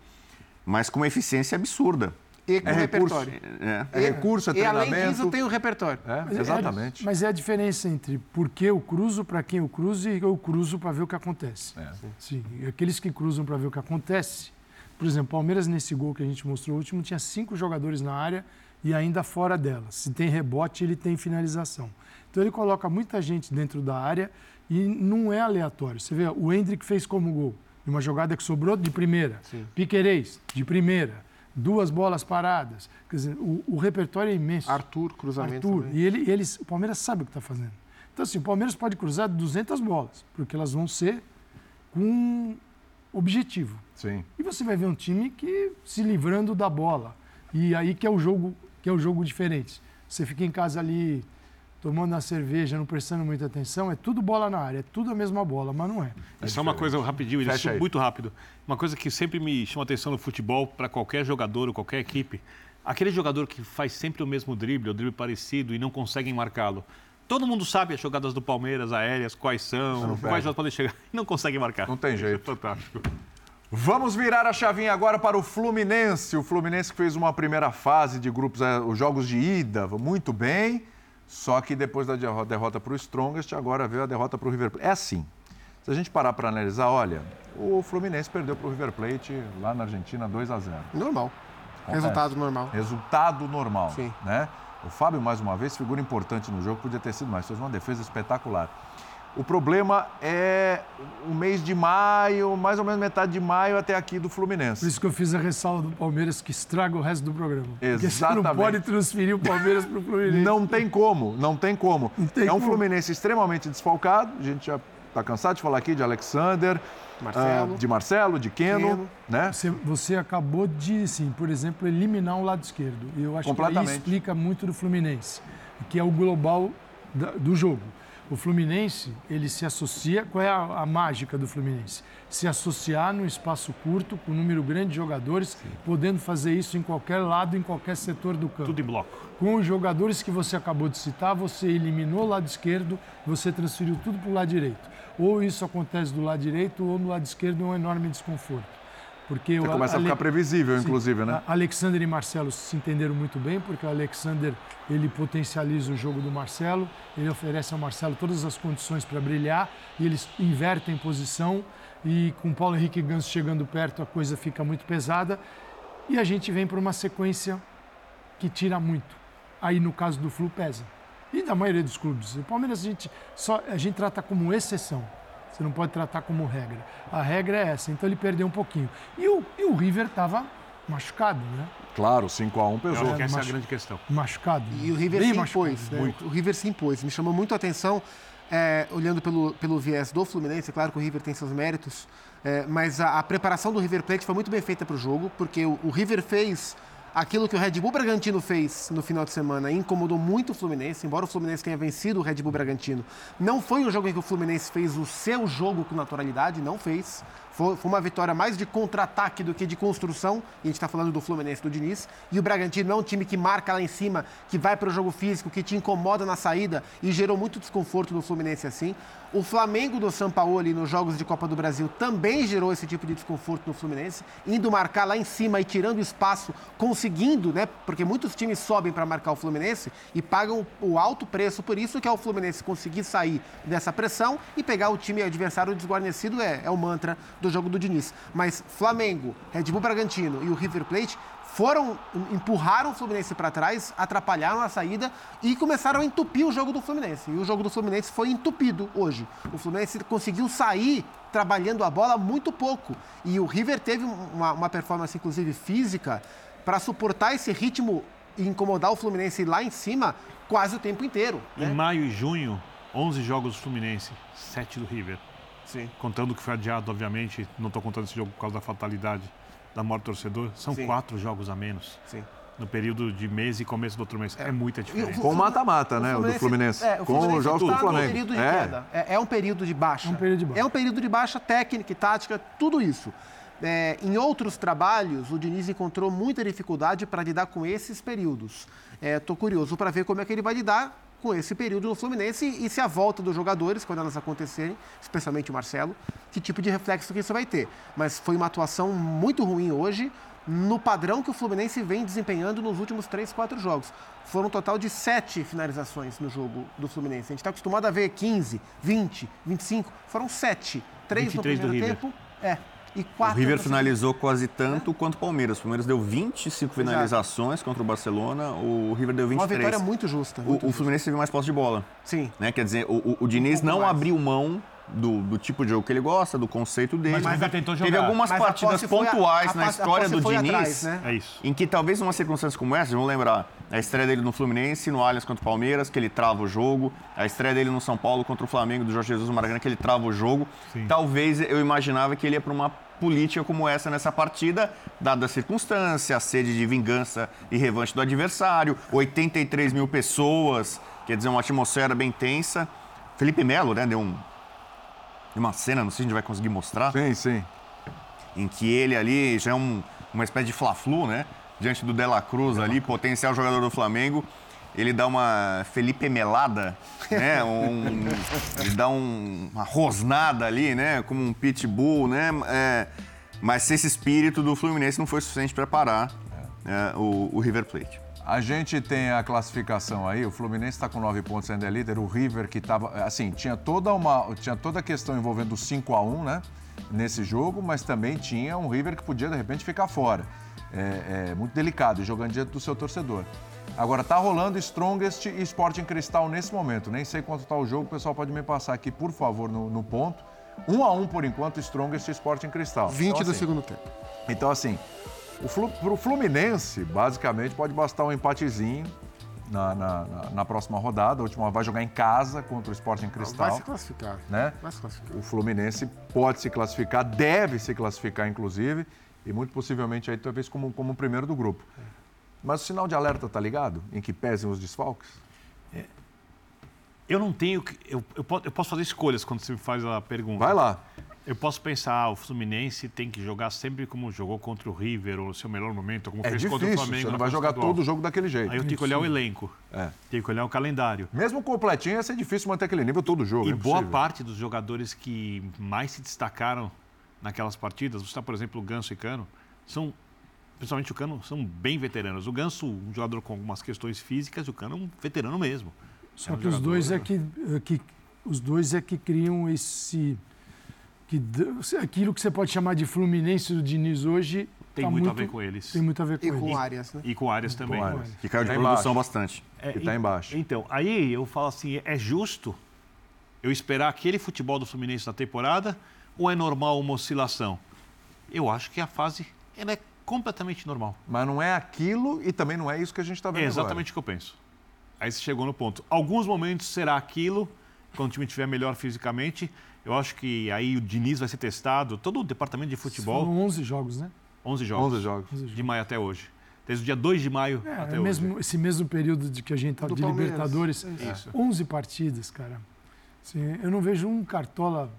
mas com uma eficiência absurda. E com é repertório. Recurso, é, é recurso, é treinamento. E além disso tem o repertório. É, exatamente. mas é a diferença entre por que eu cruzo, para quem eu cruzo e eu cruzo para ver o que acontece. É. Sim, aqueles que cruzam para ver o que acontece por exemplo, Palmeiras nesse gol que a gente mostrou o último tinha cinco jogadores na área e ainda fora dela. Se tem rebote, ele tem finalização. Então ele coloca muita gente dentro da área e não é aleatório. Você vê, o Hendrick fez como gol. Uma jogada que sobrou de primeira. Sim. Piquerez, de primeira. Duas bolas paradas. Quer dizer, o, o repertório é imenso. Arthur, cruzamento. Arthur. Também. E ele, eles, o Palmeiras sabe o que está fazendo. Então, assim, o Palmeiras pode cruzar 200 bolas, porque elas vão ser com objetivo. Sim. E você vai ver um time que se livrando da bola. E aí que é o jogo, que é o jogo diferente. Você fica em casa ali tomando a cerveja, não prestando muita atenção, é tudo bola na área, é tudo a mesma bola, mas não é. É só uma coisa rapidinho, isso muito rápido. Uma coisa que sempre me chama atenção no futebol para qualquer jogador ou qualquer equipe, aquele jogador que faz sempre o mesmo drible, o drible parecido e não conseguem marcá-lo. Todo mundo sabe as jogadas do Palmeiras aéreas, quais são, quais elas podem chegar, e não consegue marcar. Não tem jeito. É fantástico. Vamos virar a chavinha agora para o Fluminense. O Fluminense fez uma primeira fase de grupos, é, os jogos de ida, muito bem. Só que depois da derrota para o Strongest, agora veio a derrota para o River Plate. É assim. Se a gente parar para analisar, olha, o Fluminense perdeu para o River Plate lá na Argentina 2 a 0. Normal. Resultado normal. Resultado normal. Sim. Né? O Fábio, mais uma vez, figura importante no jogo, podia ter sido mais, fez uma defesa espetacular. O problema é o mês de maio, mais ou menos metade de maio até aqui do Fluminense. Por isso que eu fiz a ressalva do Palmeiras que estraga o resto do programa. Porque você Exatamente. não pode transferir o Palmeiras para o Fluminense. Não tem como, não tem como. tem é um como. Fluminense extremamente desfalcado. A gente já está cansado de falar aqui de Alexander, Marcelo. ah, de Marcelo, de Keno, Keno. né? Você, você acabou de, sim, por exemplo, eliminar o lado esquerdo. E eu acho que aí Completamente. explica muito do Fluminense, que é o global da- do jogo. O Fluminense, ele se associa. Qual é a, a mágica do Fluminense? Se associar num espaço curto, com um número grande de jogadores, podendo fazer isso em qualquer lado, em qualquer setor do campo. Tudo em bloco. Com os jogadores que você acabou de citar, você eliminou o lado esquerdo, você transferiu tudo para o lado direito. Ou isso acontece do lado direito, ou no lado esquerdo é um enorme desconforto. Porque Você começa a ficar previsível, inclusive, né? a- Alexander e Marcelo se entenderam muito bem, porque o Alexander ele potencializa o jogo do Marcelo, ele oferece ao Marcelo todas as condições para brilhar e eles invertem posição. E com Paulo Henrique Ganso chegando perto, a coisa fica muito pesada. E a gente vem para uma sequência que tira muito. Aí no caso do Flu pesa. E da maioria dos clubes. O Palmeiras a gente, só, a gente trata como exceção. Você não pode tratar como regra. A regra é essa. Então ele perdeu um pouquinho. E o, e o River estava machucado, né? Claro, 5x1 pesou. Eu acho que essa é a grande questão. Machucado. E o River Bem se impôs, né? O River se impôs. Me chamou muito a atenção, é, olhando pelo, pelo viés do Fluminense. É claro que o River tem seus méritos, é, mas a, a preparação do River Plate foi muito bem feita para o jogo, porque o, o River fez aquilo que o Red Bull Bragantino fez no final de semana, incomodou muito o Fluminense, embora o Fluminense tenha vencido o Red Bull Bragantino. Não foi um jogo em que o Fluminense fez o seu jogo com naturalidade, não fez. Foi, foi uma vitória mais de contra-ataque do que de construção. E a gente está falando do Fluminense do Diniz. E o Bragantino é um time que marca lá em cima, que vai para o jogo físico, que te incomoda na saída e gerou muito desconforto no Fluminense assim. O Flamengo do Sampaoli nos jogos de Copa do Brasil também gerou esse tipo de desconforto no Fluminense, indo marcar lá em cima e tirando espaço, conseguindo, né? Porque muitos times sobem para marcar o Fluminense e pagam o alto preço por isso, que é o Fluminense conseguir sair dessa pressão e pegar o time adversário desguarnecido, é, é o mantra do jogo do Diniz. Mas Flamengo, Red Bull Bragantino e o River Plate foram, empurraram o Fluminense para trás, atrapalharam a saída e começaram a entupir o jogo do Fluminense. E o jogo do Fluminense foi entupido hoje. O Fluminense conseguiu sair trabalhando a bola muito pouco. E o River teve uma, uma performance, inclusive física, para suportar esse ritmo e incomodar o Fluminense lá em cima quase o tempo inteiro. Em maio e junho, 11 jogos do Fluminense, 7 do River. Sim. Contando que foi adiado, obviamente, não estou contando esse jogo por causa da fatalidade da morte do torcedor, são Sim. quatro jogos a menos. Sim. No período de mês e começo do outro mês. É, muita diferença. Com o mata-mata, né? O do Fluminense. É, o Com Fluminense os jogos do num Flamengo. período de É. queda. É, é um período de baixa. É um período de baixa. É um período de baixa técnica e tática, tudo isso. É, em outros trabalhos, o Diniz encontrou muita dificuldade para lidar com esses períodos. Estou curioso para ver como é que ele vai lidar com esse período no Fluminense e se a volta dos jogadores, quando elas acontecerem, especialmente o Marcelo, que tipo de reflexo que isso vai ter. Mas foi uma atuação muito ruim hoje, no padrão que o Fluminense vem desempenhando nos últimos três, quatro jogos. Foram um total de sete finalizações no jogo do Fluminense. A gente está acostumado a ver 15, 20, 25. Foram sete. Três no 23 do primeiro River. tempo. É. E O River finalizou quase tanto quanto o Palmeiras. O Palmeiras deu 25 finalizações contra o Barcelona, o River deu 23. Uma vitória muito justa. O- muito o, Fluminense teve mais posse de bola. Sim. Né? Quer dizer, o, o- o Diniz não abriu mão do, do tipo de jogo que ele gosta, do conceito dele. Mas o River tentou Teve jogar. algumas Mas partidas foi a- pontuais a na história do Diniz atrás, né? É isso. em que talvez numa circunstância como essa, vamos lembrar, a estreia dele no Fluminense, no Allianz contra o Palmeiras, que ele trava o jogo, a estreia dele no São Paulo contra o Flamengo, do Jorge Jesus no Maracanã, que ele trava o jogo. Talvez eu imaginava que ele ia para uma política como essa nessa partida, dada a circunstância, a sede de vingança e revanche do adversário, 83 mil pessoas, quer dizer, uma atmosfera bem tensa. Felipe Melo, né, deu um, uma cena, não sei se a gente vai conseguir mostrar. Sim, sim. Em que ele ali já é um- uma espécie de fla-flu, né? Diante do Dela Cruz ali, potencial jogador do Flamengo. Ele dá uma Felipe Melada, né? Um, ele dá um- uma rosnada ali, né? Como um pitbull, né? É, mas esse espírito do Fluminense não foi suficiente para parar é, o, o River Plate. A gente tem a classificação aí, o Fluminense está com nove pontos ainda é líder, o River que estava, assim, tinha toda uma, tinha toda a questão envolvendo o 5 a 1 né, nesse jogo, mas também tinha um River que podia de repente ficar fora. É, é muito delicado, jogando diante do seu torcedor. Agora, tá rolando Strongest e Sporting Cristal nesse momento. Nem sei quanto tá o jogo, o pessoal pode me passar aqui, por favor, no, no ponto. Um a um, por enquanto, Strongest e Sporting Cristal. 20 Então, do assim, segundo tempo. Então, assim, o Flu, pro Fluminense, basicamente, pode bastar um empatezinho na, na, na- na próxima rodada. A última vai jogar em casa contra o Sporting Cristal. Vai se classificar. Né? Vai se classificar. O Fluminense pode se classificar, deve se classificar, inclusive, e muito possivelmente aí talvez como, como o primeiro do grupo. Mas o sinal de alerta tá ligado? Em que pesem os desfalques? Eu não tenho. que- Eu, eu, eu posso fazer escolhas quando você me faz a pergunta. Vai lá. Eu posso pensar, ah, o Fluminense tem que jogar sempre como jogou contra o River, ou no seu melhor momento, como É fez contra o difícil, Flamengo. você não vai jogar estadual. todo o jogo daquele jeito. Aí eu tenho que olhar o elenco. É. Tenho que olhar o calendário. Mesmo completinho, ia ser difícil manter aquele nível todo jogo. E é boa parte dos jogadores que mais se destacaram naquelas partidas, você está, por exemplo, o Ganso e Cano, são, principalmente o Cano, são bem veteranos. O Ganso, um jogador com algumas questões físicas, e o Cano é um veterano mesmo. Só É um que os dois é que, é que os dois é que criam esse que aquilo que você pode chamar de Fluminense do Diniz hoje Tem tá muito a ver com eles. Tem muito a ver com E eles. com o Arias, né? E com o Arias também. Com o Arias. Que caiu de Tá produção bastante. É, Que tá e- embaixo. Então, aí eu falo assim, é justo eu esperar aquele futebol do Fluminense na temporada ou é normal uma oscilação? Eu acho que a fase ela é completamente normal. Mas não é aquilo e também não é isso que a gente está vendo É exatamente o que eu penso. Aí você chegou no ponto. Alguns momentos será aquilo, quando o time estiver melhor fisicamente. Eu acho que aí o Diniz vai ser testado, todo o departamento de futebol. Foram 11 jogos, né? 11 jogos. 11 jogos. De maio até hoje. Desde o dia 2 de maio É, até é hoje. mesmo, esse mesmo período de que a gente tá Do de Palmeiras. Libertadores, Isso. 11 partidas, cara. Assim, eu não vejo um cartola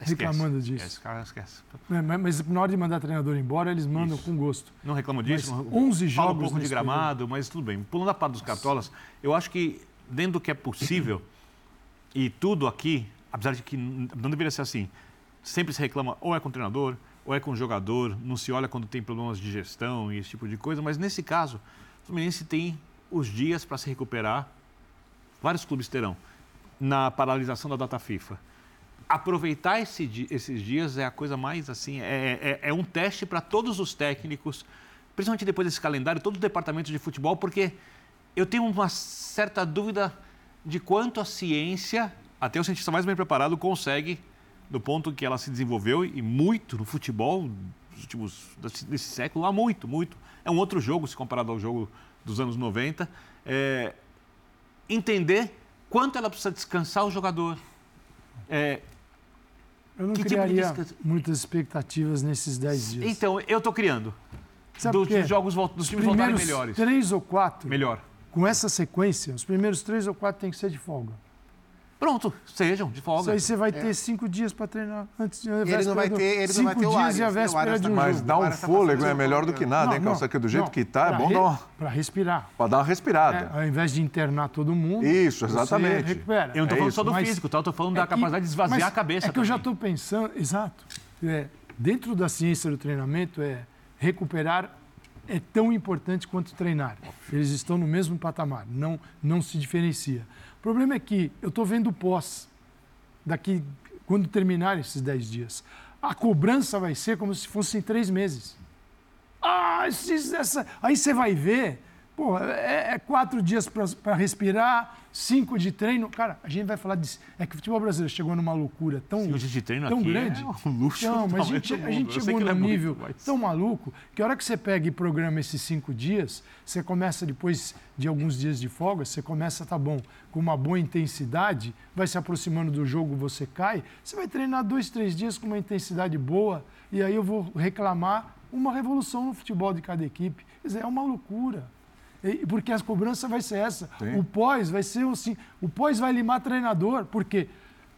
reclamando Esquece, disso. Esquece, cara, esquece. É, mas, na hora de mandar treinador embora, eles mandam com gosto. Não reclamo disso. Mas não- 11 Fala um jogos pouco de gramado, mas tudo bem. Pulando a parte dos cartolas, eu acho que dentro do que é possível, e tudo aqui, apesar de que não deveria ser assim, sempre se reclama ou é com o treinador, ou é com o jogador, não se olha quando tem problemas de gestão e esse tipo de coisa, mas nesse caso, o Fluminense tem os dias para se recuperar, vários clubes terão, na paralisação da data FIFA. Aproveitar esse esses dias é a coisa mais assim, é, é- é um teste para todos os técnicos, principalmente depois desse calendário, todos os departamentos de futebol, porque eu tenho uma certa dúvida de quanto a ciência, até o cientista mais bem preparado, consegue, do ponto que ela se desenvolveu, e muito no futebol dos últimos, desse século, há muito, muito. É um outro jogo, se comparado ao jogo dos anos 90. É, entender quanto ela precisa descansar o jogador. É, Eu não Que tipo de criaria muitas expectativas nesses 10 dias. então, eu estou criando. Sabe dos, dos jogos, dos Os times voltarem melhores. três ou quatro, Melhor. com essa sequência, os primeiros três ou quatro tem que ser de folga. Pronto, sejam, de folga. Isso aí você vai ter cinco dias para treinar antes de ele não vai ter- ele não cinco vai ter o dias Arias, e a né? Véspera Arias de tá- um Mas jogo. dá um tá fôlego é melhor do que nada, hein, Não, Calça? Que do jeito não, que tá, é bom re- dar uma, Para respirar. pra dar uma respirada. É, ao invés de internar todo mundo. Isso, você exatamente. recupera. Eu não estou É falando isso. só do Mas físico, tá? eu estou falando é da que- capacidade de esvaziar a cabeça. É que eu já estou pensando, exato. É, dentro da ciência do treinamento, é recuperar é tão importante quanto treinar. Eles estão no mesmo patamar, não, não se diferencia. O problema é que eu estou vendo pós, daqui, quando terminar esses 10 dias. A cobrança vai ser como se fossem três meses. Ah, essa... aí você vai ver, pô, é, é quatro dias para respirar, cinco de treino. Cara, a gente vai falar disso. É que o futebol brasileiro chegou numa loucura tão, dias de treino tão aqui grande. é um luxo Não, mas a gente, a gente chegou num é muito, nível mas- tão maluco que a hora que você pega e programa esses cinco dias, você começa depois de alguns dias de folga, você começa, tá bom, com uma boa intensidade, vai se aproximando do jogo, você cai, você vai treinar dois, três dias com uma intensidade boa, e aí eu vou reclamar uma revolução no futebol de cada equipe. Quer dizer, é uma loucura. Porque a cobrança vai ser essa. Sim. O pós vai ser assim. O pós vai limar treinador, porque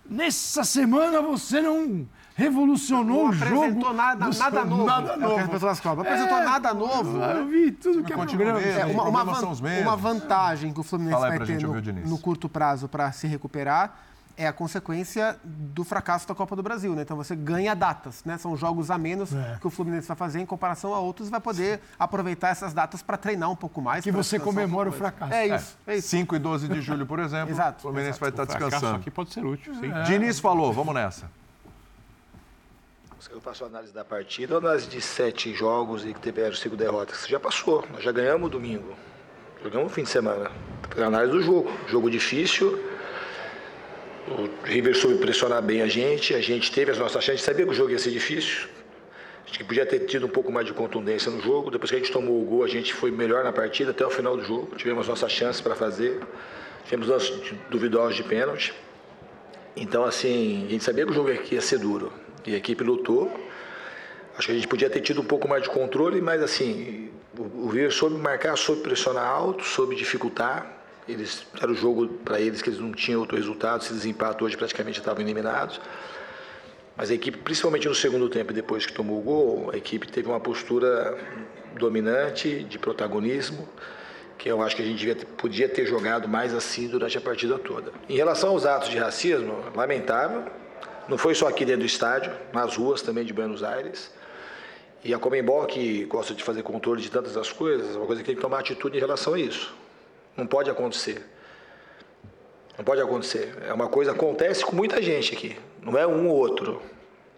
nessa semana você não revolucionou Não o jogo. apresentou nada, do- nada novo. Nada É novo. as pessoas cobram. Apresentou É, nada novo. Eu vi tudo que é programa. É, uma, uma, van- uma vantagem que o Fluminense Fala vai ter no, no curto prazo para se recuperar é a consequência do fracasso da Copa do Brasil, né? Então você ganha datas, né? São jogos a menos É. que o Fluminense vai fazer em comparação a outros e vai poder aproveitar essas datas para treinar um pouco mais. Que você comemora o fracasso. É isso, é isso. 5 e 12 de julho, por exemplo, Exato, o Fluminense vai estar Fracasso descansando. aqui pode ser útil, sim. Diniz falou, vamos nessa. Você passou a análise da partida análise de sete jogos e que tiveram cinco derrotas? Já passou, nós já ganhamos domingo. Jogamos no fim de semana. Análise do jogo. Jogo difícil. O River soube pressionar bem a gente. A gente teve as nossas chances. Sabia que o jogo ia ser difícil. Que podia ter tido um pouco mais de contundência no jogo. Depois que a gente tomou o gol, a gente foi melhor na partida até o final do jogo. Tivemos nossas chances para fazer. Tivemos lances duvidosos de pênalti. Então, assim, a gente sabia que o jogo ia ser duro. E a equipe lutou. Acho que a gente podia ter tido um pouco mais de controle, mas assim, o River soube marcar, soube pressionar alto, soube dificultar. Eles, era o jogo para eles que eles não tinham outro resultado, se desempatou hoje praticamente estavam eliminados. Mas a equipe, principalmente no segundo tempo, depois que tomou o gol, a equipe teve uma postura dominante, de protagonismo, que eu acho que a gente devia podia ter jogado mais assim durante a partida toda. Em relação aos atos de racismo, lamentável, não foi só aqui dentro do estádio, nas ruas também de Buenos Aires. E a Comembol, que gosta de fazer controle de tantas as coisas, é uma coisa que tem que tomar atitude em relação a isso. Não pode acontecer. Não pode acontecer. É uma coisa acontece com muita gente aqui. Não é um ou outro.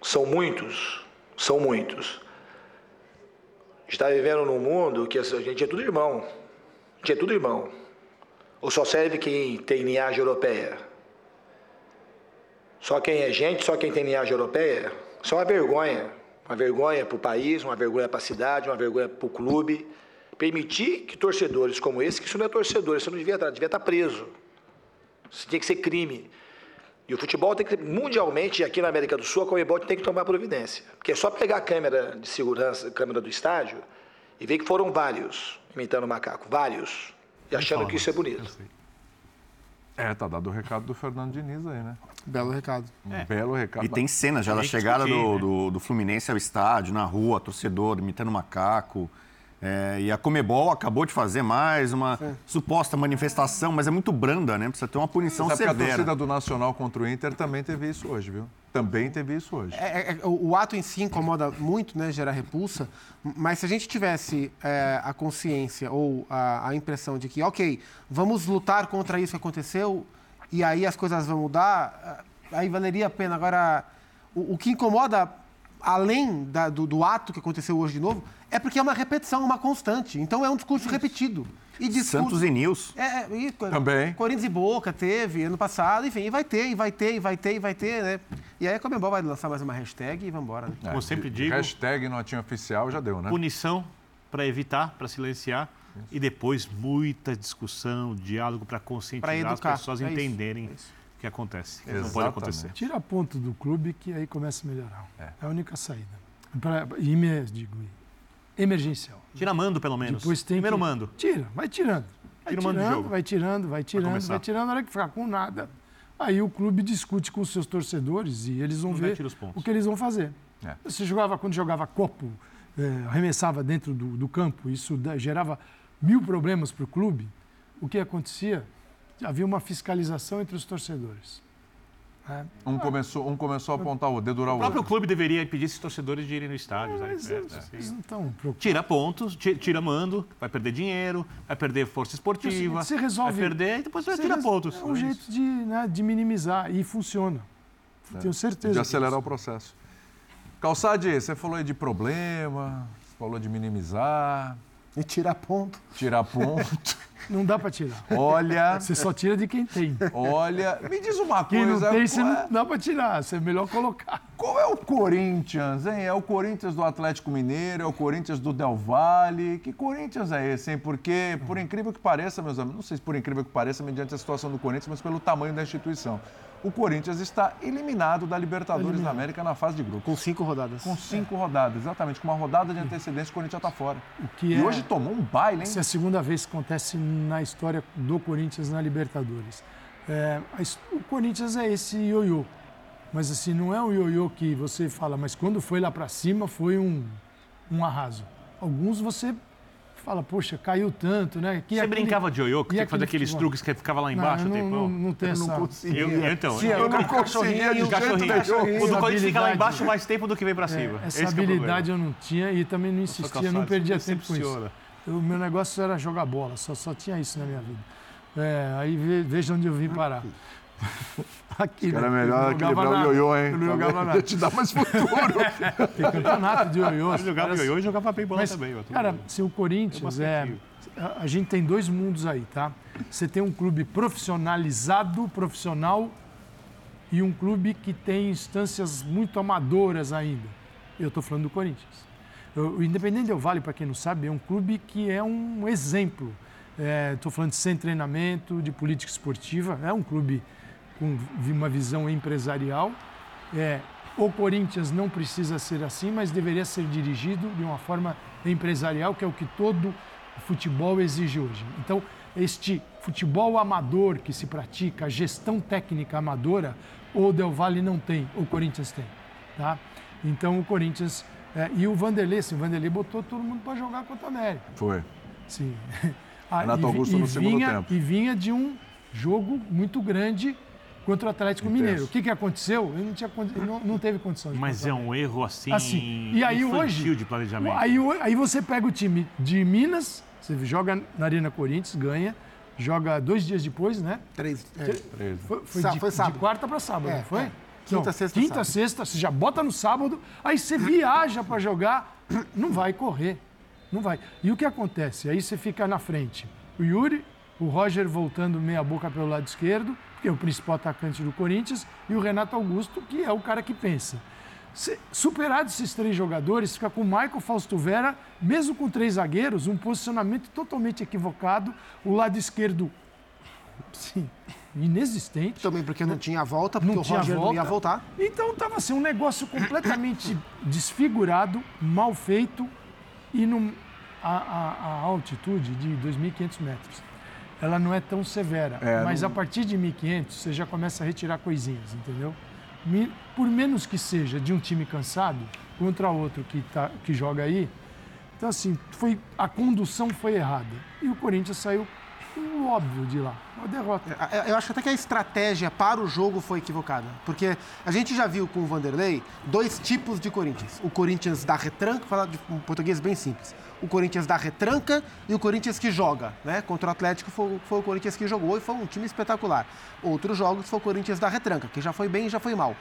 São muitos. São muitos. A gente está vivendo num mundo que a gente é tudo irmão. A gente é tudo irmão. Ou só serve quem tem linhagem europeia? Só quem é gente, só quem tem linhagem europeia? É uma vergonha. Uma vergonha para o país, uma vergonha para a cidade, uma vergonha para o clube. Permitir que torcedores como esse, que isso não é torcedor, isso não devia estar, devia estar preso. Isso tinha que ser crime. E o futebol tem que, mundialmente, aqui na América do Sul, a Comebol tem que tomar providência. Porque é só pegar a câmera de segurança, a câmera do estádio, e ver que foram vários imitando o macaco. Vários. E achando que isso é bonito. É, tá dado o recado do Fernando Diniz aí, né? Belo recado. Um é. belo recado. E tem cenas já da chegada do, do, do, Fluminense ao estádio, na rua, torcedor imitando macaco. É, e a Comebol acabou de fazer mais uma Sim. suposta manifestação, mas é muito branda, né? Precisa ter uma punição Sabe severa. a torcida do Nacional contra o Inter também teve isso hoje, viu? Também teve isso hoje. É, é, o ato em si incomoda muito, né? Gera repulsa. Mas se a gente tivesse é, a consciência ou a, a impressão de que, ok, vamos lutar contra isso que aconteceu e aí as coisas vão mudar, aí valeria a pena. Agora, o, o que incomoda, além da, do, do, ato que aconteceu hoje de novo, é porque é uma repetição, uma constante. Então é um discurso repetido. E discurso, Santos e Nils. É, é, e, Também. Corinthians e Boca teve ano passado, enfim, e vai ter, e vai ter, e vai ter, e vai ter, né? E aí a Comembol vai lançar mais uma hashtag e vamos embora. Né? Como eu sempre digo. Hashtag notinha oficial já deu, né? Punição para evitar, para silenciar. Isso. E depois muita discussão, diálogo para conscientizar as pessoas é entenderem isso, é o que acontece. Não pode acontecer. Tira ponto do clube que aí começa a melhorar. É, é a única saída. Pra, e me, digo, emergencial. Tira mando, pelo menos. Depois tem Primeiro que... mando. Tira, vai tirando. Vai Tira tirando, mando de jogo. vai tirando, vai tirando, vai, tirando. Na hora que ficar com nada, aí o clube discute com os seus torcedores e eles vão Não ver o que eles vão fazer. É. Você jogava, quando jogava copo, é, arremessava dentro do, do campo, isso gerava mil problemas para o clube. O que acontecia? Havia uma fiscalização entre os torcedores. É. Um, começou, um começou a apontar o dedo o O próprio outro. clube deveria impedir esses torcedores de irem no estádio. Eles, É, eles não estão preocupados. Tira pontos, ti- tira mando, vai perder dinheiro, vai perder força esportiva. Você resolve. Vai perder e depois vai você tirar pontos. É um jeito de, né, de minimizar e funciona. Tenho certeza. De disso. acelerar o processo. Calçade, você falou aí de problema, você falou de minimizar. E tirar ponto. Tirar ponto. Não dá para tirar. Olha. Você só tira de quem tem. Olha, me diz uma Quem coisa. não tem, você qual é- não dá para tirar. Você é melhor colocar. Qual é o Corinthians, hein? É o Corinthians do Atlético Mineiro, é o Corinthians do Del Valle. Que Corinthians é esse, hein? Porque, por incrível que pareça, meus amigos, não sei se por incrível que pareça, mediante a situação do Corinthians, mas pelo tamanho da instituição. O Corinthians está eliminado da Libertadores Eliminado. da América na fase de grupos. Com cinco rodadas. Com cinco rodadas, exatamente. Com uma rodada de antecedência, o Corinthians já está fora. O que e é- hoje tomou um baile, hein? Essa é a segunda vez que acontece na história do Corinthians na Libertadores. É, o Corinthians é esse ioiô. Mas assim, não é um ioiô que você fala, mas quando foi lá para cima foi um, um arraso. Alguns você fala, poxa, caiu tanto, né? Que Você aquele- brincava de ioiô, que tinha que fazer aquele aqueles futebol? truques que ficava lá Não, embaixo eu o não, tempão? não, não tenho Eu não essa... conseguia. Eu, eu, então, Sim, eu, eu não eu- conseguia de cachorrinho. O do Corinthians fica lá embaixo mais tempo do que vem pra cima. É, Esse essa que é habilidade problema. eu não tinha e também não insistia, Calçado, não perdia tempo com isso. O meu negócio era jogar bola, só, só tinha isso na minha vida. É, aí ve- veja onde eu vim parar. Aqui, Cara, é né? melhor equilibrar o nada. ioiô, hein? Eu não jogava nada. Te dar mais futuro. Tem campeonato de ioiô. Eu jogava ioiô e jogava bem bola Mas, também, Cara, bem. se o Corinthians é. A, a gente tem dois mundos aí, tá? Você tem um clube profissionalizado, profissional, e um clube que tem instâncias muito amadoras ainda. Eu estou falando do Corinthians. O o Independente Del Vale, para quem não sabe, é um clube que é um exemplo. Estou falando de sem treinamento, de política esportiva. É um clube com uma visão empresarial. É, o Corinthians não precisa ser assim, mas deveria ser dirigido de uma forma empresarial, que é o que todo futebol exige hoje. Então, este futebol amador que se pratica, a gestão técnica amadora, o Del Valle não tem, o Corinthians tem. Tá? Então, o Corinthians. é, e o Vanderlei, sim, o Vanderlei botou todo mundo para jogar contra o América. Foi. Sim. Ah, Renato e vi- Augusto e no segundo vinha, tempo. E vinha de um jogo muito grande contra o Atlético Intenso. Mineiro. O que, que aconteceu? Ele não, tinha, não, não teve condição de Mas é um erro assim, Assim, e aí hoje, de planejamento. Aí, aí você pega o time de Minas, você joga na Arena Corinthians, ganha, joga dois dias depois, né? Três. Que- Três. Foi, foi Sa- de, foi sábado. de quarta para sábado, É, não foi? é. Quinta, Não, sexta, Quinta, sábado. sexta, você já bota no sábado, aí você viaja para jogar, não vai correr. Não vai. E o que acontece? Aí você fica na frente. O Yuri, o Roger voltando meia boca pelo lado esquerdo, que é o principal atacante do Corinthians, e o Renato Augusto, que é o cara que pensa. Se- Superados esses três jogadores, fica com o Michael Fausto Vera, mesmo com três zagueiros, um posicionamento totalmente equivocado. O lado esquerdo, sim, inexistente. Também porque não tinha volta, porque Não o tinha Roger não volta. ia voltar. Então estava assim, um negócio completamente desfigurado, mal feito e num, a, a- a altitude de 2.500 metros. Ela não é tão severa, É, mas não- a partir de 1.500 você já começa a retirar coisinhas, entendeu? Por menos que seja de um time cansado contra outro que, tá, que joga aí, então assim, foi, a condução foi errada. E o Corinthians saiu o óbvio de lá, uma derrota. É, Eu acho até que a estratégia para o jogo foi equivocada. Porque a gente já viu com o Vanderlei dois tipos de Corinthians. O Corinthians da retranca, falar de um português bem simples. O Corinthians da retranca e o Corinthians que joga. Né? Contra o Atlético foi, foi o Corinthians que jogou e foi um time espetacular. Outros jogos foi o Corinthians da retranca, que já foi bem e já foi mal.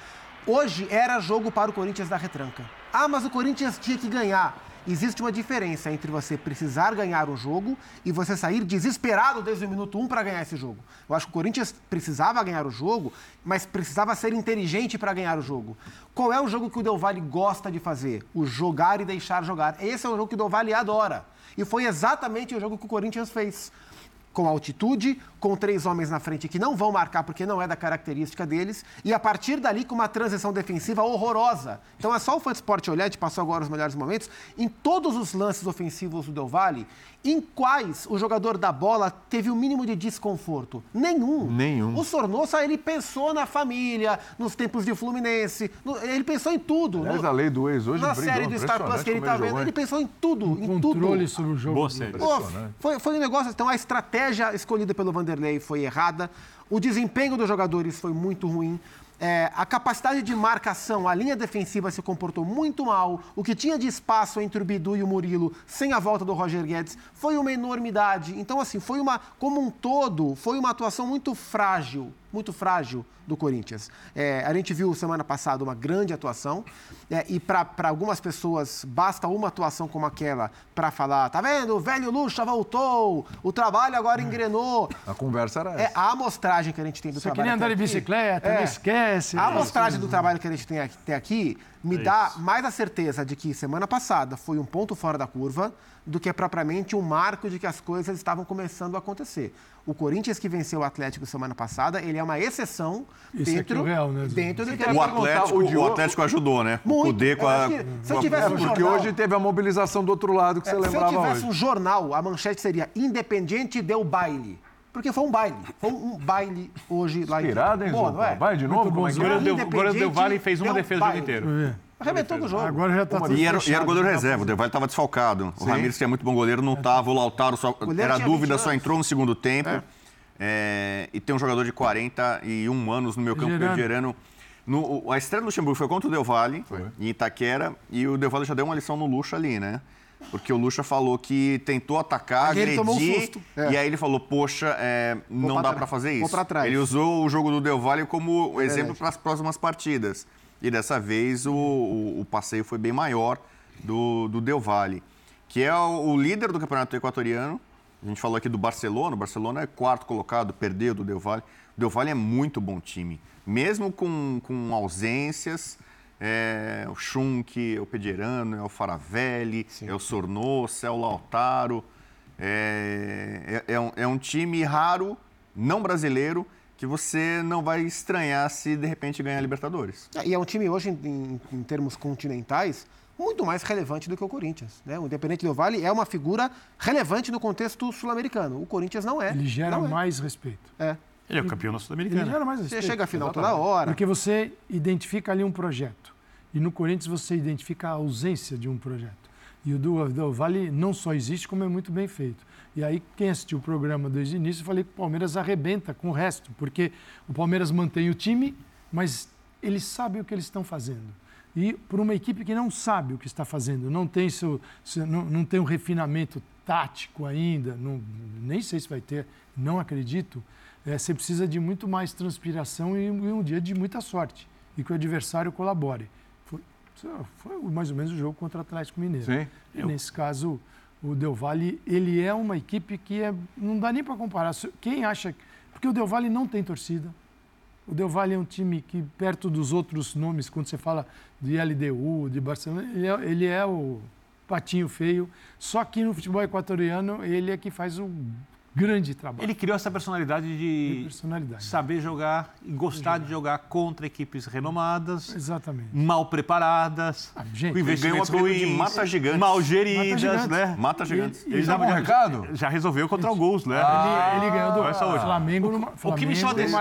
Hoje era jogo para o Corinthians da retranca. Ah, mas o Corinthians tinha que ganhar. Existe uma diferença entre você precisar ganhar um jogo e você sair desesperado desde o minuto 1 para ganhar esse jogo. Eu acho que o Corinthians precisava ganhar o jogo, mas precisava ser inteligente para ganhar o jogo. Qual é o jogo que o Del Valle gosta de fazer? O jogar e deixar jogar. Esse é o jogo que o Del Valle adora. E foi exatamente o jogo que o Corinthians fez com altitude, com três homens na frente que não vão marcar porque não é da característica deles, e a partir dali com uma transição defensiva horrorosa. Então é só o Fansport olhar, a gente passou agora os melhores momentos, em todos os lances ofensivos do Del Valle, em quais o jogador da bola teve o mínimo de desconforto? Nenhum. Nenhum. O Sornosa, ele pensou na família, nos tempos de Fluminense, no- ele pensou em tudo. Aliás, No- a lei do ex hoje na série do Star Plus que ele tá ele vendo, ele pensou em tudo, em tudo. Controle sobre o jogo. Boa série. Impressionante. foi, foi um negócio. Então a estratégia escolhida pelo Vanderlei foi errada. O desempenho dos jogadores foi muito ruim. É, a capacidade de marcação, a linha defensiva se comportou muito mal. O que tinha de espaço entre o Bidu e o Murilo, sem a volta do Roger Guedes, foi uma enormidade. Então, assim, foi uma, como um todo, foi uma atuação muito frágil, muito frágil do Corinthians. É, a gente viu semana passada uma grande atuação, é, e para algumas pessoas basta uma atuação como aquela para falar: tá vendo? O velho Lucha voltou, o trabalho agora engrenou. A conversa era É essa. a amostragem que a gente tem do Você trabalho. queria andar até de bicicleta, É. não esquece. A amostragem do trabalho que a gente tem aqui, tem aqui me É dá isso. mais a certeza de que semana passada foi um ponto fora da curva do que propriamente um marco de que as coisas estavam começando a acontecer. O Corinthians que venceu o Atlético semana passada, ele é uma exceção Esse aqui dentro, é o real, né, dentro do que quer O perguntar, Atlético, o o, Diogo- Atlético ajudou, né? Muito. O Cudê com a. que se eu tivesse É, um porque jornal- hoje teve a mobilização do outro lado que você É, se eu lembrava tivesse hoje. um jornal, a manchete seria Independiente deu baile. Porque foi um baile. Foi um baile hoje lá Inspirado, hein, Boa, Zupa? não é? Vai de novo? Como é que Agora é? deu, agora deu Vale e fez uma defesa o jogo baile. inteiro. Arrebentou com o jogo. Agora já tá tudo E era, e fechado, era o goleiro pra reserva, o Del Valle estava desfalcado. O Sim. Ramires, que é muito bom goleiro, não estava. O Lautaro só. goleiro Era dúvida, 20 só entrou no segundo tempo. É, e tem um jogador de 41 anos no meu campo, Gerano. é Gerano. No, a estreia do Luxemburgo foi contra o Del Valle, em Itaquera, e o Del Valle já deu uma lição no Luxo ali, né? Porque o Lucha falou que tentou atacar, agredir, tomou um susto. É. e aí ele falou, poxa, é, não pra dá para fazer isso. pra trás. Ele usou o jogo do Del Valle como É exemplo para as próximas partidas. E dessa vez o, o- o passeio foi bem maior do, do Del Valle, que é o, o líder do campeonato equatoriano. A gente falou aqui do Barcelona, o Barcelona é quarto colocado, perdeu do Del Valle. O Del Valle é muito bom time, mesmo com, com ausências. É, o Schunk, é o Pederano, é o Faravelli, é o Sornosa, é o Lautaro. É, é, é um, é um time raro, não brasileiro, que você não vai estranhar se de repente ganhar a Libertadores. É, E é um time hoje, em, em termos continentais, muito mais relevante do que o Corinthians. Né? O Independente Del Vale é uma figura relevante no contexto sul-americano. O Corinthians não é. Ele gera é. mais respeito. É. Ele é o campeão da Sul-Americana. Ele gera mais Você respeito. chega à final toda hora. Porque você identifica ali um projeto. E no Corinthians você identifica a ausência de um projeto. E o do, do Vale não só existe, como é muito bem feito. E aí, quem assistiu o programa desde o início, eu falei que o Palmeiras arrebenta com o resto, porque o Palmeiras mantém o time, mas eles sabem o que eles estão fazendo. E por uma equipe que não sabe o que está fazendo, não tem, seu, seu- não, não tem um refinamento tático ainda, não- nem sei se vai ter, não acredito, eh, você precisa de muito mais transpiração e, e um dia de muita sorte. E que o adversário colabore. Foi, foi mais ou menos o jogo contra o Atlético Mineiro. Sim. E nesse caso, o Del Valle, ele é uma equipe que é, não dá nem para comparar. Quem acha... Porque o Del Valle não tem torcida. O Del Valle é um time que, perto dos outros nomes, quando você fala de LDU, de Barcelona, ele é, ele é o patinho feio. Só que no futebol equatoriano, ele é que faz o grande trabalho. Ele criou essa personalidade de personalidade. saber jogar e gostar de jogar contra equipes renomadas, Exatamente. mal preparadas, gente, com investimentos ganhou apelido de ruins, Mata Gigantes. mal Mata geridas, Gigantes. né? Mata Gigantes. Ele, Dá já, já- recado? já resolveu contra o gols, né? ele, ele ganhou do Olha a saúde. Flamengo, no, O, Flamengo o que me chama no atenção...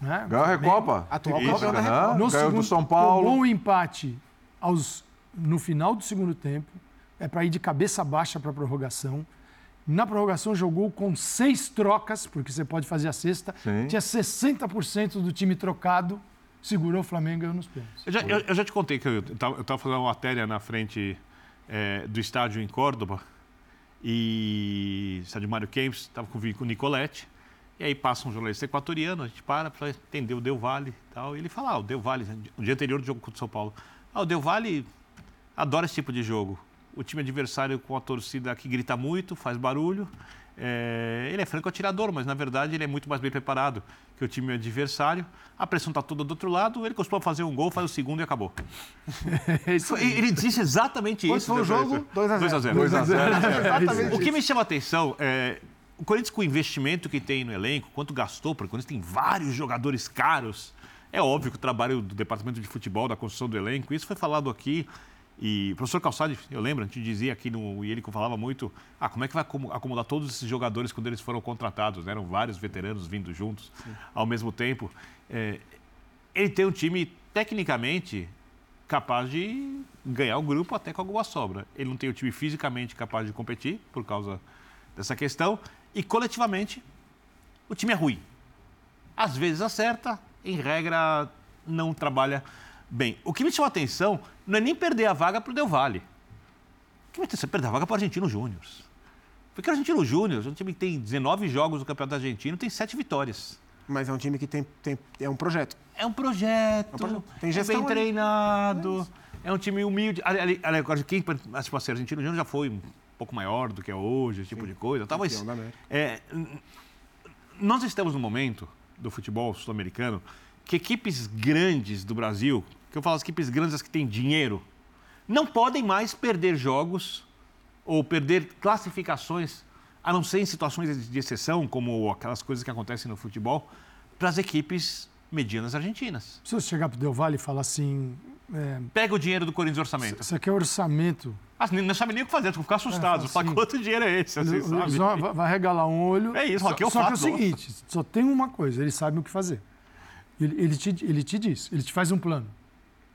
Né? Ganhou a Recopa. Atual Isso, campeão da. Recopa. No Ganhou do segundo, São Paulo. Tomou um empate aos, no final do segundo tempo. É para ir de cabeça baixa para a prorrogação. Na prorrogação jogou com seis trocas, porque você pode fazer a sexta. Sim. Tinha 60% do time trocado. Segurou o Flamengo e ganhou nos pênaltis. Eu já, eu- eu já te contei que eu estava fazendo uma matéria na frente eh, do estádio em Córdoba e estádio Mário Kempis, estava com o Nicoletti. E aí passa um jornalista equatoriano, a gente para para entender o Del Valle e tal. E ele fala, ah, o Del Valle, no dia anterior do jogo contra o São Paulo, ah, o Del Valle adora esse tipo de jogo. O time adversário com a torcida que grita muito, faz barulho. É, ele é franco atirador, mas na verdade ele é muito mais bem preparado que o time adversário. A pressão está toda do outro lado, ele costuma fazer um gol, faz o segundo e acabou. Foi- ele disse exatamente Quanto isso. foi o jogo? 2 a 0. 2 a 0. 2 a 0. Exatamente O que me chama a atenção é o Corinthians com o investimento que tem no elenco, quanto gastou, porque o Corinthians tem vários jogadores caros. É óbvio que o trabalho do departamento de futebol, da construção do elenco, isso foi falado aqui. E o professor Calçade, eu lembro, a gente dizia aqui no e ele que falava muito, ah, como é que vai acomo- acomodar todos esses jogadores quando eles foram contratados? né? Eram vários veteranos vindo juntos ao mesmo tempo. É, ele tem um time tecnicamente capaz de ganhar o grupo até com alguma sobra. Ele não tem o time fisicamente capaz de competir por causa dessa questão e coletivamente o time é ruim. Às vezes acerta, em regra não trabalha bem. O que me chama a atenção não é nem perder a vaga para o Del Valle. O que me interessa é perder a vaga para o Argentino Júnior. Porque o Argentino Júnior é um time que tem 19 jogos no Campeonato Argentino, tem 7 vitórias. Mas é um time que tem, tem é um projeto. É um projeto, É um projeto. Tem é gestão bem ali. treinado, é um time humilde. Ali, ali, ali, agora, quem, tipo assim, Argentino Júnior já foi pouco maior do que é hoje, esse tipo de coisa. Tal, mas, Campeão da América. é, nós estamos num momento do futebol sul-americano que equipes grandes do Brasil, que eu falo as equipes grandes, as que têm dinheiro, não podem mais perder jogos ou perder classificações, a não ser em situações de exceção, como aquelas coisas que acontecem no futebol, para as equipes medianas argentinas. Se você chegar para o Del Valle e falar assim... É, Pega o dinheiro do Corinthians orçamento. Isso aqui é orçamento. Ah, não sabe nem o que fazer, ficar assustado. É, Fala, assim, quanto dinheiro é esse? Assim, sabe? só vai- regalar um olho. É isso, só, aqui é o só que é o seguinte, só tem uma coisa, ele sabe o que fazer. Ele, ele te, ele te diz, ele te faz um plano.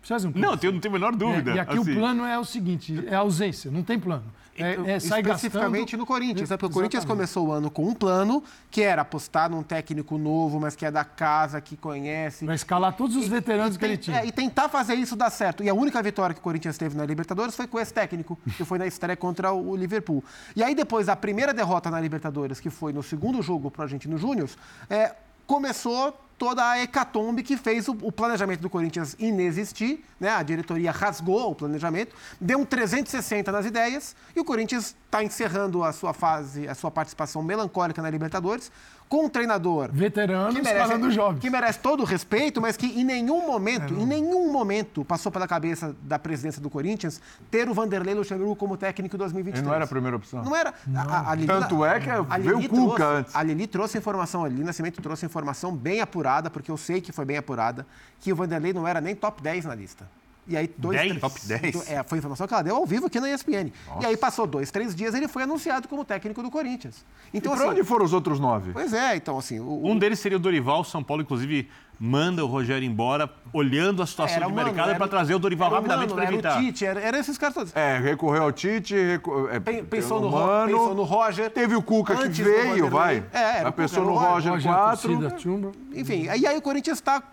Precisa um plano. Não, eu não tenho a menor dúvida. É, e aqui assim. o plano é o seguinte: é ausência, não tem plano. É, é sai Especificamente gastando. no Corinthians, né? Porque o Corinthians começou o ano com um plano que era apostar num técnico novo, mas que é da casa, que conhece. Vai escalar todos os veteranos e, que ele tinha. é, e tentar fazer isso dar certo. E a única vitória que o Corinthians teve na Libertadores foi com esse técnico, que foi na estreia contra o Liverpool. E aí, depois da primeira derrota na Libertadores, que foi no segundo jogo para o Argentino Júnior, é, começou toda a hecatombe que fez o, o planejamento do Corinthians inexistir, né? A diretoria rasgou o planejamento, deu um 360 nas ideias e o Corinthians está encerrando a sua fase, a sua participação melancólica na Libertadores com um treinador Veteranos que merece, falando jovens. que merece todo o respeito, mas que em nenhum momento, em nenhum momento passou pela cabeça da presidência do Corinthians ter o Vanderlei Luxemburgo como técnico em 2023. Ele não era a primeira opção. Não era. A, a Lili- Tanto é que veio o Cuca trouxe- antes. A Lili trouxe informação, a Lili Nascimento trouxe informação bem apurada, porque eu sei que foi bem apurada, que o Vanderlei não era nem top 10 na lista. E aí, dois, 10? três- Top 10? É, foi a informação que ela deu ao vivo aqui na ESPN. E aí passou dois, três dias, ele foi anunciado como técnico do Corinthians. Então, e pra assim, onde foram os outros nove? Pois é, então assim. O, Um deles seria o Dorival. São Paulo, inclusive, manda o Rogério embora, olhando a situação Era de mercado era para trazer o Dorival era rapidamente para era evitar. o Tite, era, era esses caras todos. É, recorreu ao Tite, recu... é, Pensou pelo no, Mano, pensou no Roger. Teve o Cuca que veio, vai. É, era pensou era no Roger, Roger, 4. torcida, Tchumba. Enfim, e aí o Corinthians está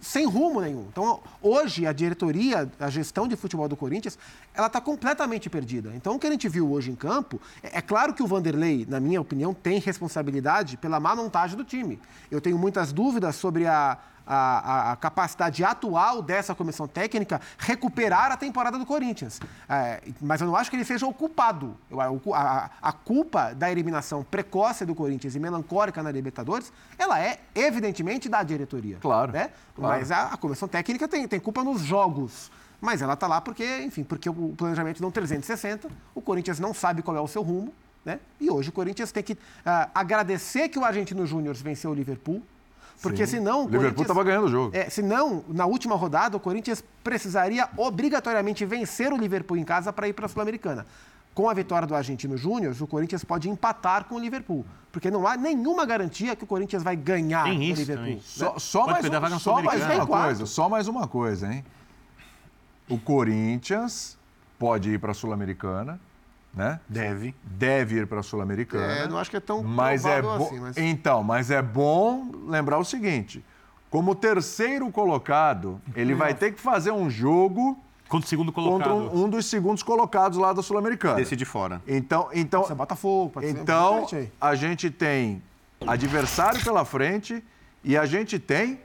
sem rumo nenhum. Então, hoje, a diretoria, a gestão de futebol do Corinthians, ela está completamente perdida. Então, o que a gente viu hoje em campo, é, é claro que o Vanderlei, na minha opinião, tem responsabilidade pela má montagem do time. Eu tenho muitas dúvidas sobre a, a, a- capacidade atual dessa comissão técnica recuperar a temporada do Corinthians. É, mas eu não acho que ele seja o culpado. Eu- a- a, culpa da eliminação precoce do Corinthians e melancólica na Libertadores, ela é evidentemente da diretoria. Claro, Né? claro. Mas a, a comissão técnica tem, tem culpa nos jogos. Mas ela está lá porque, enfim, porque o planejamento um 360, o Corinthians não sabe qual é o seu rumo, né? E hoje o Corinthians tem que ah, agradecer que o Argentino Júnior venceu o Liverpool, porque Sim. senão O Liverpool estava ganhando o jogo. É, senão, na última rodada, o Corinthians precisaria obrigatoriamente vencer o Liverpool em casa para ir para a Sul-Americana. Com a vitória do Argentino Júnior, o Corinthians pode empatar com o Liverpool. Porque não há nenhuma garantia que o Corinthians vai ganhar Tem o isso Liverpool. também. né? Só, só mais, um, só mais uma coisa, só mais uma coisa, hein? O Corinthians pode ir para a Sul-Americana, né? Deve. Deve ir para a Sul-Americana. É, não acho que é tão mas é bom. assim, mas- Então, mas é bom lembrar o seguinte: como terceiro colocado, ele vai ter que fazer um jogo Contra o segundo contra colocado. um, um dos segundos colocados lá da Sul-Americana. Desse de fora. Então, então, Você é Botafogo, pode ser então aí. a gente tem adversário pela frente e a gente tem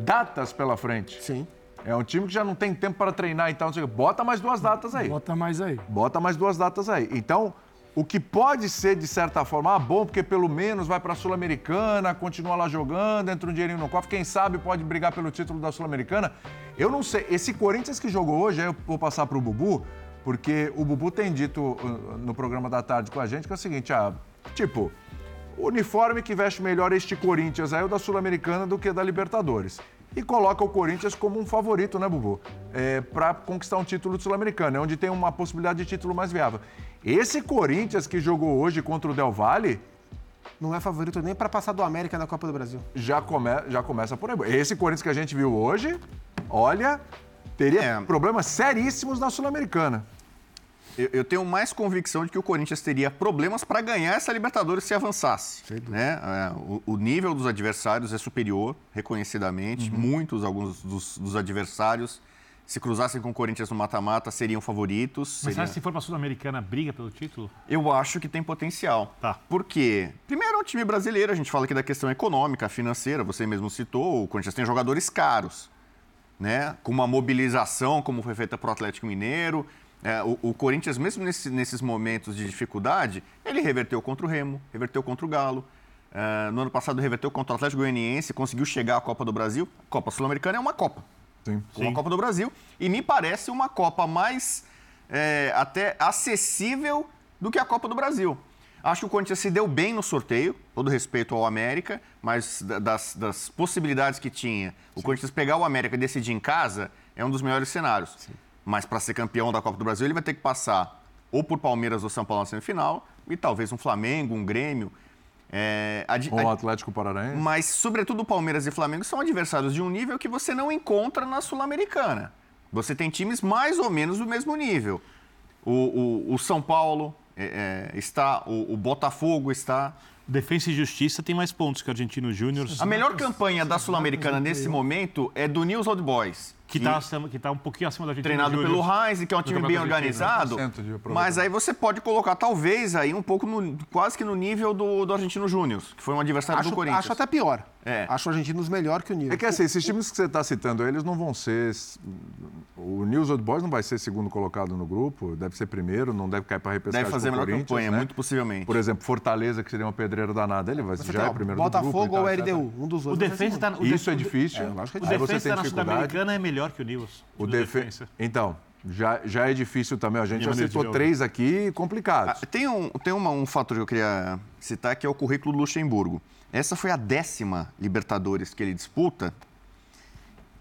datas pela frente. Sim. É um time que já não tem tempo para treinar, então você bota mais duas datas aí. Bota mais aí. Bota mais duas datas aí. Então, o que pode ser, de certa forma, ah, bom, porque pelo menos vai para a Sul-Americana, continua lá jogando, entra um dinheirinho no cofre, quem sabe pode brigar pelo título da Sul-Americana. Eu não sei. Esse Corinthians que jogou hoje, aí eu vou passar para o Bubu, porque o Bubu tem dito uh, no programa da tarde com a gente que é o seguinte, ah, tipo, o uniforme que veste melhor este Corinthians aí é o da Sul-Americana do que da Libertadores. E coloca o Corinthians como um favorito, né, Bubu? É, para conquistar um título de Sul-Americana, é onde tem uma possibilidade de título mais viável. Esse Corinthians que jogou hoje contra o Del Valle Não é favorito nem para passar do América na Copa do Brasil. já, come, já começa por aí. Esse Corinthians que a gente viu hoje, olha, teria É. problemas seríssimos na Sul-Americana. Eu, eu tenho mais convicção de que o Corinthians teria problemas para ganhar essa Libertadores se avançasse. Né? É, o, o nível dos adversários é superior, reconhecidamente. Muitos, alguns dos, dos adversários, se cruzassem com o Corinthians no mata-mata, seriam favoritos. Mas sabe se for para a Sul-Americana, briga pelo título? Eu acho que tem potencial. Tá. Por quê? Primeiro, é um time brasileiro, a gente fala aqui da questão econômica, financeira, você mesmo citou, o Corinthians tem jogadores caros, né? Com uma mobilização, como foi feita para o Atlético Mineiro. É, o, o Corinthians, mesmo nesse- nesses momentos de dificuldade, ele reverteu contra o Remo, reverteu contra o Galo. É, no ano passado, reverteu contra o Atlético Goianiense, conseguiu chegar à Copa do Brasil. Copa Sul-Americana é uma Copa Sim. uma Copa do Brasil e me parece uma Copa mais é, até acessível do que a Copa do Brasil. Acho que o Corinthians se deu bem no sorteio, todo respeito ao América, mas da- das, das possibilidades que tinha, o Corinthians pegar o América e decidir em casa é um dos melhores cenários. Mas para ser campeão da Copa do Brasil, ele vai ter que passar ou por Palmeiras ou São Paulo na semifinal e talvez um Flamengo, um Grêmio. É, a di- Ou o Atlético Paranaense. mas, sobretudo, Palmeiras e Flamengo são adversários de um nível que você não encontra na Sul-Americana. Você tem times mais ou menos do mesmo nível. O, o, o São Paulo é, é, está, o, o Botafogo está. Defesa e Justiça tem mais pontos que o Argentino Júnior. A melhor campanha da Sul-Americana nesse momento é do News Old Boys. Que está que tá um pouquinho acima da Argentina. Treinado pelo Heinz, que é um time bem organizado. Mas aí você pode colocar, talvez, aí um pouco no, quase que no nível do, do Argentino Júnior, que foi um adversário acho, do Corinthians. Acho até pior. É. Acho o Argentinos melhor que o News. É que assim, esses times que você está citando, eles não vão ser. O News Old Boys não vai ser segundo colocado no grupo, deve ser primeiro, não deve cair para repescagem. Deve fazer a melhor campanha, né? muito possivelmente. Por exemplo, Fortaleza, que seria uma pedreira danada, ele vai, Você já tem, é primeiro Botafogo do grupo. ou e tal, LDU, um dos O outros. defesa tá, o Isso é difícil. É, lógico que O é Aí você defesa dificuldade. Sul-Americana é melhor que o News. O defe... Então, já, já é difícil também. A gente já citou três aqui complicados. Ah, Tem, um, tem uma- um fator que eu queria citar, que é o currículo do Luxemburgo. Essa foi a décima Libertadores que ele disputa.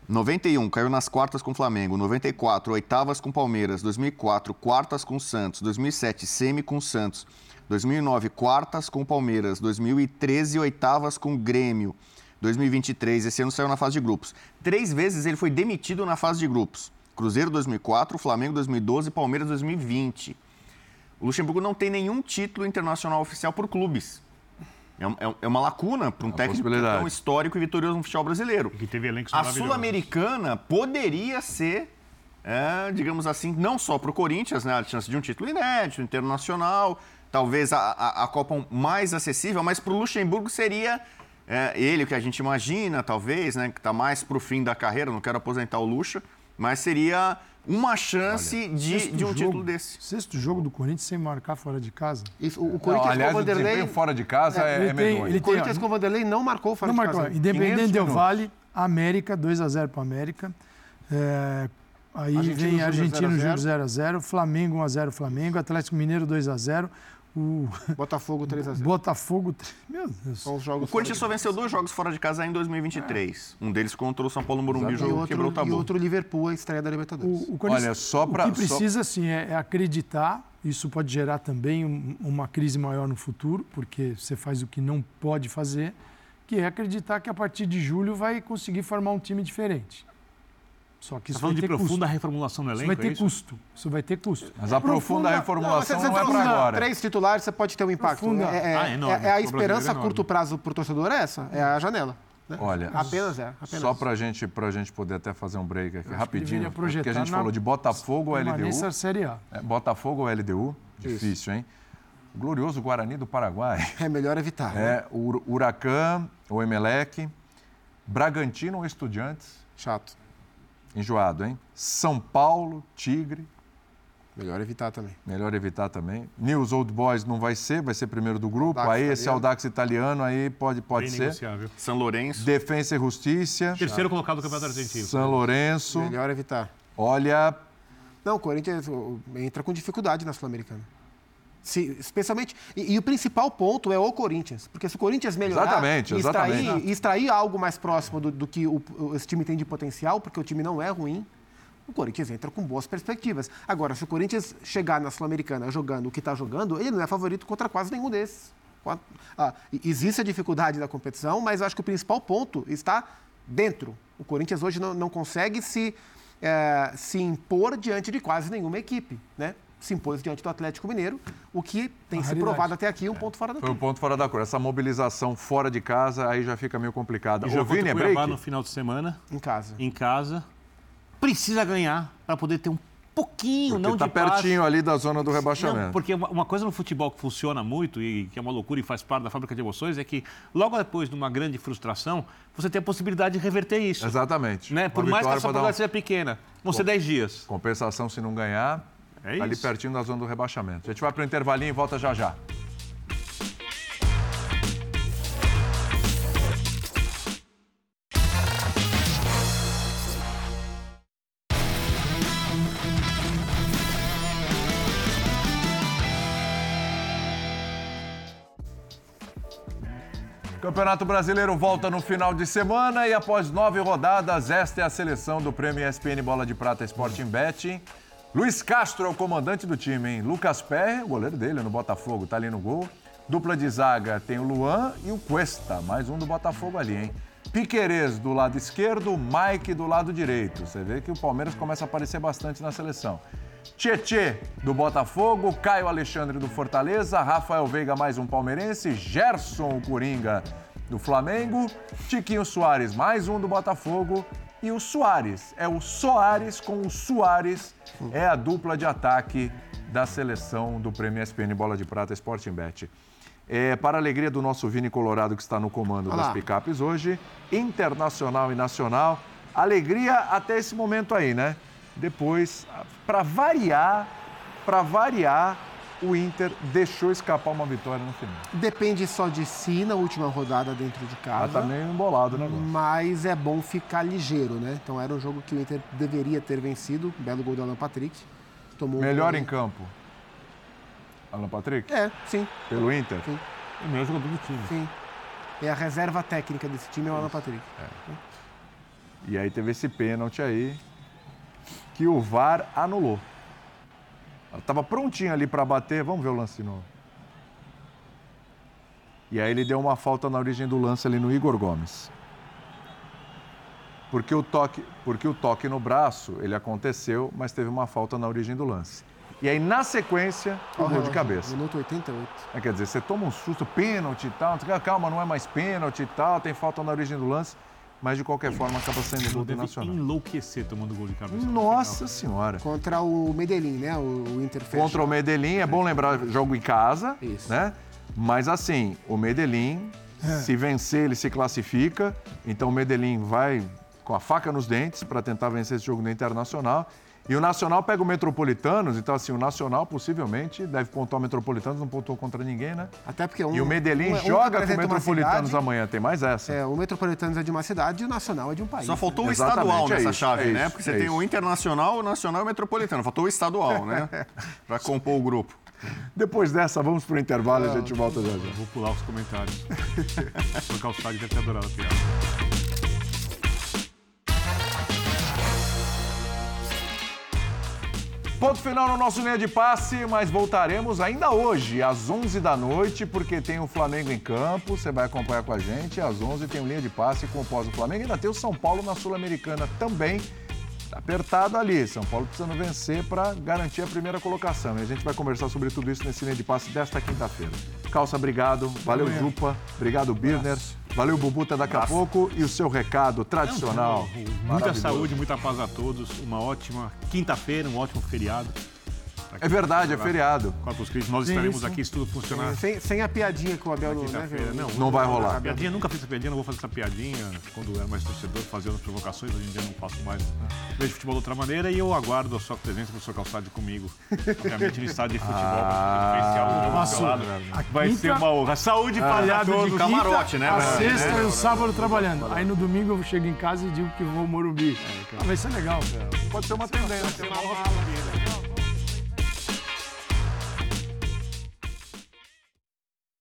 91, caiu nas quartas com o Flamengo. 94, oitavas com o Palmeiras. 2004, quartas com o Santos. 2007, semi com o Santos. 2009, quartas com o Palmeiras. 2013, oitavas com o Grêmio. 2023, esse ano saiu na fase de grupos. Três vezes ele foi demitido na fase de grupos. Cruzeiro 2004, Flamengo 2012 e Palmeiras 2020. O Luxemburgo não tem nenhum título internacional oficial por clubes. É, é é uma lacuna para um técnico possibilidade. tão histórico e vitorioso no futebol brasileiro. Que teve elencos A. Sul-Americana poderia ser, é, digamos assim, não só para o Corinthians, né, a chance de um título inédito, internacional, talvez a, a, a Copa mais acessível, mas para o Luxemburgo seria é, ele, o que a gente imagina, talvez, né, que está mais para o fim da carreira, não quero aposentar o Luxa, mas seria uma chance de, Sexto de um jogo- título desse. Sexto jogo do Corinthians sem marcar fora de casa. Isso, o, o Não, Corinthians aliás, com o o Vanderlei. fora de casa é, é tem- medonho. ele O Corinthians tem- com o Vanderlei não marcou fora Não de marcou. casa. Independente 500 Del minutos. Vale, América, 2x0 para América. É, aí Argentino vem Argentino 0 a 0. Júnior 0x0, Flamengo 1x0 Flamengo, Atlético Mineiro 2x0, o Botafogo 3x0. Botafogo. Meu Deus. São os jogos O Corinthians só fora de venceu dois jogos fora de casa em 2023. Um deles contra o São Paulo Morumbi, o casa. e jogo que quebrou o outro, e tabu. outro Liverpool, a estreia da Libertadores. O, o Corinthians- Olha, só pra- O que só- precisa, sim, é, é acreditar. Isso pode gerar também um- uma crise maior no futuro, porque você faz o que não pode fazer, que é acreditar que a partir de julho vai conseguir formar um time diferente. Só que Você isso tá falando vai de ter profunda custo. reformulação no Isso elenco, vai ter é isso? custo. Isso vai ter custo. Mas a profunda reformulação não, é para agora. Três titulares, você pode ter um impacto. É, é- Ah, é enorme. é- é a O esperança é a curto prazo para o torcedor é essa? É a janela. né? Olha, Apenas é. Apenas. Só para gente, a gente poder até fazer um break aqui rapidinho. Porque a gente na falou de Botafogo ou LDU. Série A. É, Botafogo ou LDU? Difícil, hein? O glorioso Guarani do Paraguai. É melhor evitar. né? É, o Ur- Huracan ou Emelec. Bragantino ou Estudiantes. Chato. Enjoado, hein? São Paulo, Tigre. Melhor evitar também. Melhor evitar também. News Old Boys não vai ser, vai ser primeiro do grupo. Audax aí esse italiano. Audax italiano aí pode, pode Bem ser. São Lourenço. Defensa e Justiça. Terceiro colocado do Campeonato Argentino. São Lourenço. Melhor evitar. Olha, Não, o Corinthians entra com dificuldade na Sul-Americana. Se- especialmente. E, e o principal ponto é o Corinthians. Porque se o Corinthians melhorar Exatamente, e extrair, extrair algo mais próximo do, do que o, esse time tem de potencial, porque o time não é ruim, o Corinthians entra com boas perspectivas. Agora, se o Corinthians chegar na Sul-Americana jogando o que está jogando, ele não é favorito contra quase nenhum desses. Ah, existe a dificuldade da competição, mas eu acho que o principal ponto está dentro. O Corinthians hoje não, não consegue se, eh, se impor diante de quase nenhuma equipe, né? Se impôs diante do Atlético Mineiro, o que tem se provado até aqui um ponto fora da foi o curva. ponto fora da cor. Essa mobilização fora de casa aí já fica meio complicada. E jogou Vini, é break? no final de semana, Em casa. em casa. Precisa ganhar para poder ter um pouquinho, Porque não tá de passe. pertinho ali da zona do Não, rebaixamento. porque uma, coisa no futebol que funciona muito e que é uma loucura e faz parte da fábrica de emoções é que logo depois de uma grande frustração, você tem a possibilidade de reverter isso. Exatamente. Né? Por mais que essa pra dar um- possibilidade seja pequena, vão ser 10 dias. Compensação se não ganhar, É ali isso. pertinho da zona do rebaixamento. A gente vai para o intervalinho e volta já já. Campeonato Brasileiro volta no final de semana e após nove rodadas, esta é a seleção do Prêmio ESPN Bola de Prata Sporting Bet. Luiz Castro é o comandante do time, hein? Lucas Perry, o goleiro dele no Botafogo, tá ali no gol. Dupla de zaga tem o Luan e o Cuesta, mais um do Botafogo ali, hein? Piquerez do lado esquerdo, Mike do lado direito. Você vê que o Palmeiras começa a aparecer bastante na seleção. Tietê do Botafogo, Caio Alexandre do Fortaleza, Rafael Veiga mais um palmeirense, Gerson Coringa do Flamengo, Tiquinho Soares mais um do Botafogo e o Soares. É o Soares com o Soares, é a dupla de ataque da seleção do Prêmio ESPN Bola de Prata Sporting Bet. É, para a alegria do nosso Vini Colorado, que está no comando Olha das picapes hoje, internacional e nacional. Alegria até esse momento aí, né? Depois, para variar, para variar, o Inter deixou escapar uma vitória no final. Depende só de si na última rodada dentro de casa. Mas tá meio embolado, né, Gon? Mas é bom ficar ligeiro, né? Então era um jogo que o Inter deveria ter vencido. Belo gol do Alan Patrick. Tomou um Melhor gol- em campo. Alan Patrick? É, sim. Pelo Inter? Sim. O melhor jogador do time. Sim. É a reserva técnica desse time é o Alan Patrick. E aí teve esse pênalti aí que o VAR anulou. Ela estava prontinha ali para bater. Vamos ver o lance de novo. E aí ele deu uma falta na origem do lance ali no Igor Gomes. Porque o toque, porque o toque no braço, ele aconteceu, mas teve uma falta na origem do lance. E aí, na sequência, o gol de cabeça. Minuto 88. É, quer dizer, você toma um susto, pênalti e tal, calma, não é mais pênalti e tal, tem falta na origem do lance, mas de qualquer forma acaba sendo gol do Nacional. enlouquecer tomando gol de cabeça. Nossa senhora. Contra o Medellín, né? O, o Inter. Contra o Medellín, é bom lembrar, jogo em casa, né? Mas assim, o Medellín, É. se vencer, ele se classifica. Então o Medellín vai com a faca nos dentes para tentar vencer esse jogo no Internacional. E o Nacional pega o Metropolitanos, então assim, o Nacional possivelmente deve pontuar o Metropolitanos, não pontuou contra ninguém, né? Até porque um, e o Medellín um é- um joga com o Metropolitanos cidade. amanhã, tem mais essa. É, o Metropolitanos é de uma cidade e o Nacional é de um país. Só faltou o Exatamente, estadual é nessa isso, chave, é né? isso, Porque você é tem isso. o internacional, o nacional e o metropolitano. Faltou o estadual, né? pra compor o grupo. Depois dessa, vamos pro intervalo e a gente volta já já. Vou pular os comentários. o Calçado deve ter adorado a piada. Ponto final no nosso linha de passe, mas voltaremos ainda hoje, às 11 da noite, porque tem o Flamengo em campo. Você vai acompanhar com a gente. Às 11 tem o linha de passe com o pós do Flamengo. Ainda tem o São Paulo na Sul-Americana também. Tá apertado ali. São Paulo precisando vencer para garantir a primeira colocação. E a gente vai conversar sobre tudo isso nesse linha de passe desta quinta-feira. Calça, obrigado. Valeu. Jupa. Obrigado, Birner. Valeu, Bubuta, daqui a pouco. E o seu recado tradicional. Muita maravilhoso. saúde, muita paz a todos. Uma ótima quinta-feira, um ótimo feriado. É verdade, é feriado. Corpus Christi, nós estaremos isso. aqui se tudo funcionar. Sem, sem a piadinha que o Abel não, né, não, Não vai rolar. A piadinha, nunca fiz essa piadinha, não vou fazer essa piadinha. Quando era mais torcedor, fazia as provocações, hoje em dia não faço mais. Vejo futebol de outra maneira e eu aguardo a sua presença, professor Calçado, comigo. Obviamente, no estádio de futebol, Ah, especial. Vai ser uma honra. Saúde para Palhado todos. de camarote, né, A velho? sexta É. e o sábado trabalhando. Aí no domingo eu chego em casa e digo que vou ao Morumbi. Ah, vai ser legal. Pode ser uma tendência.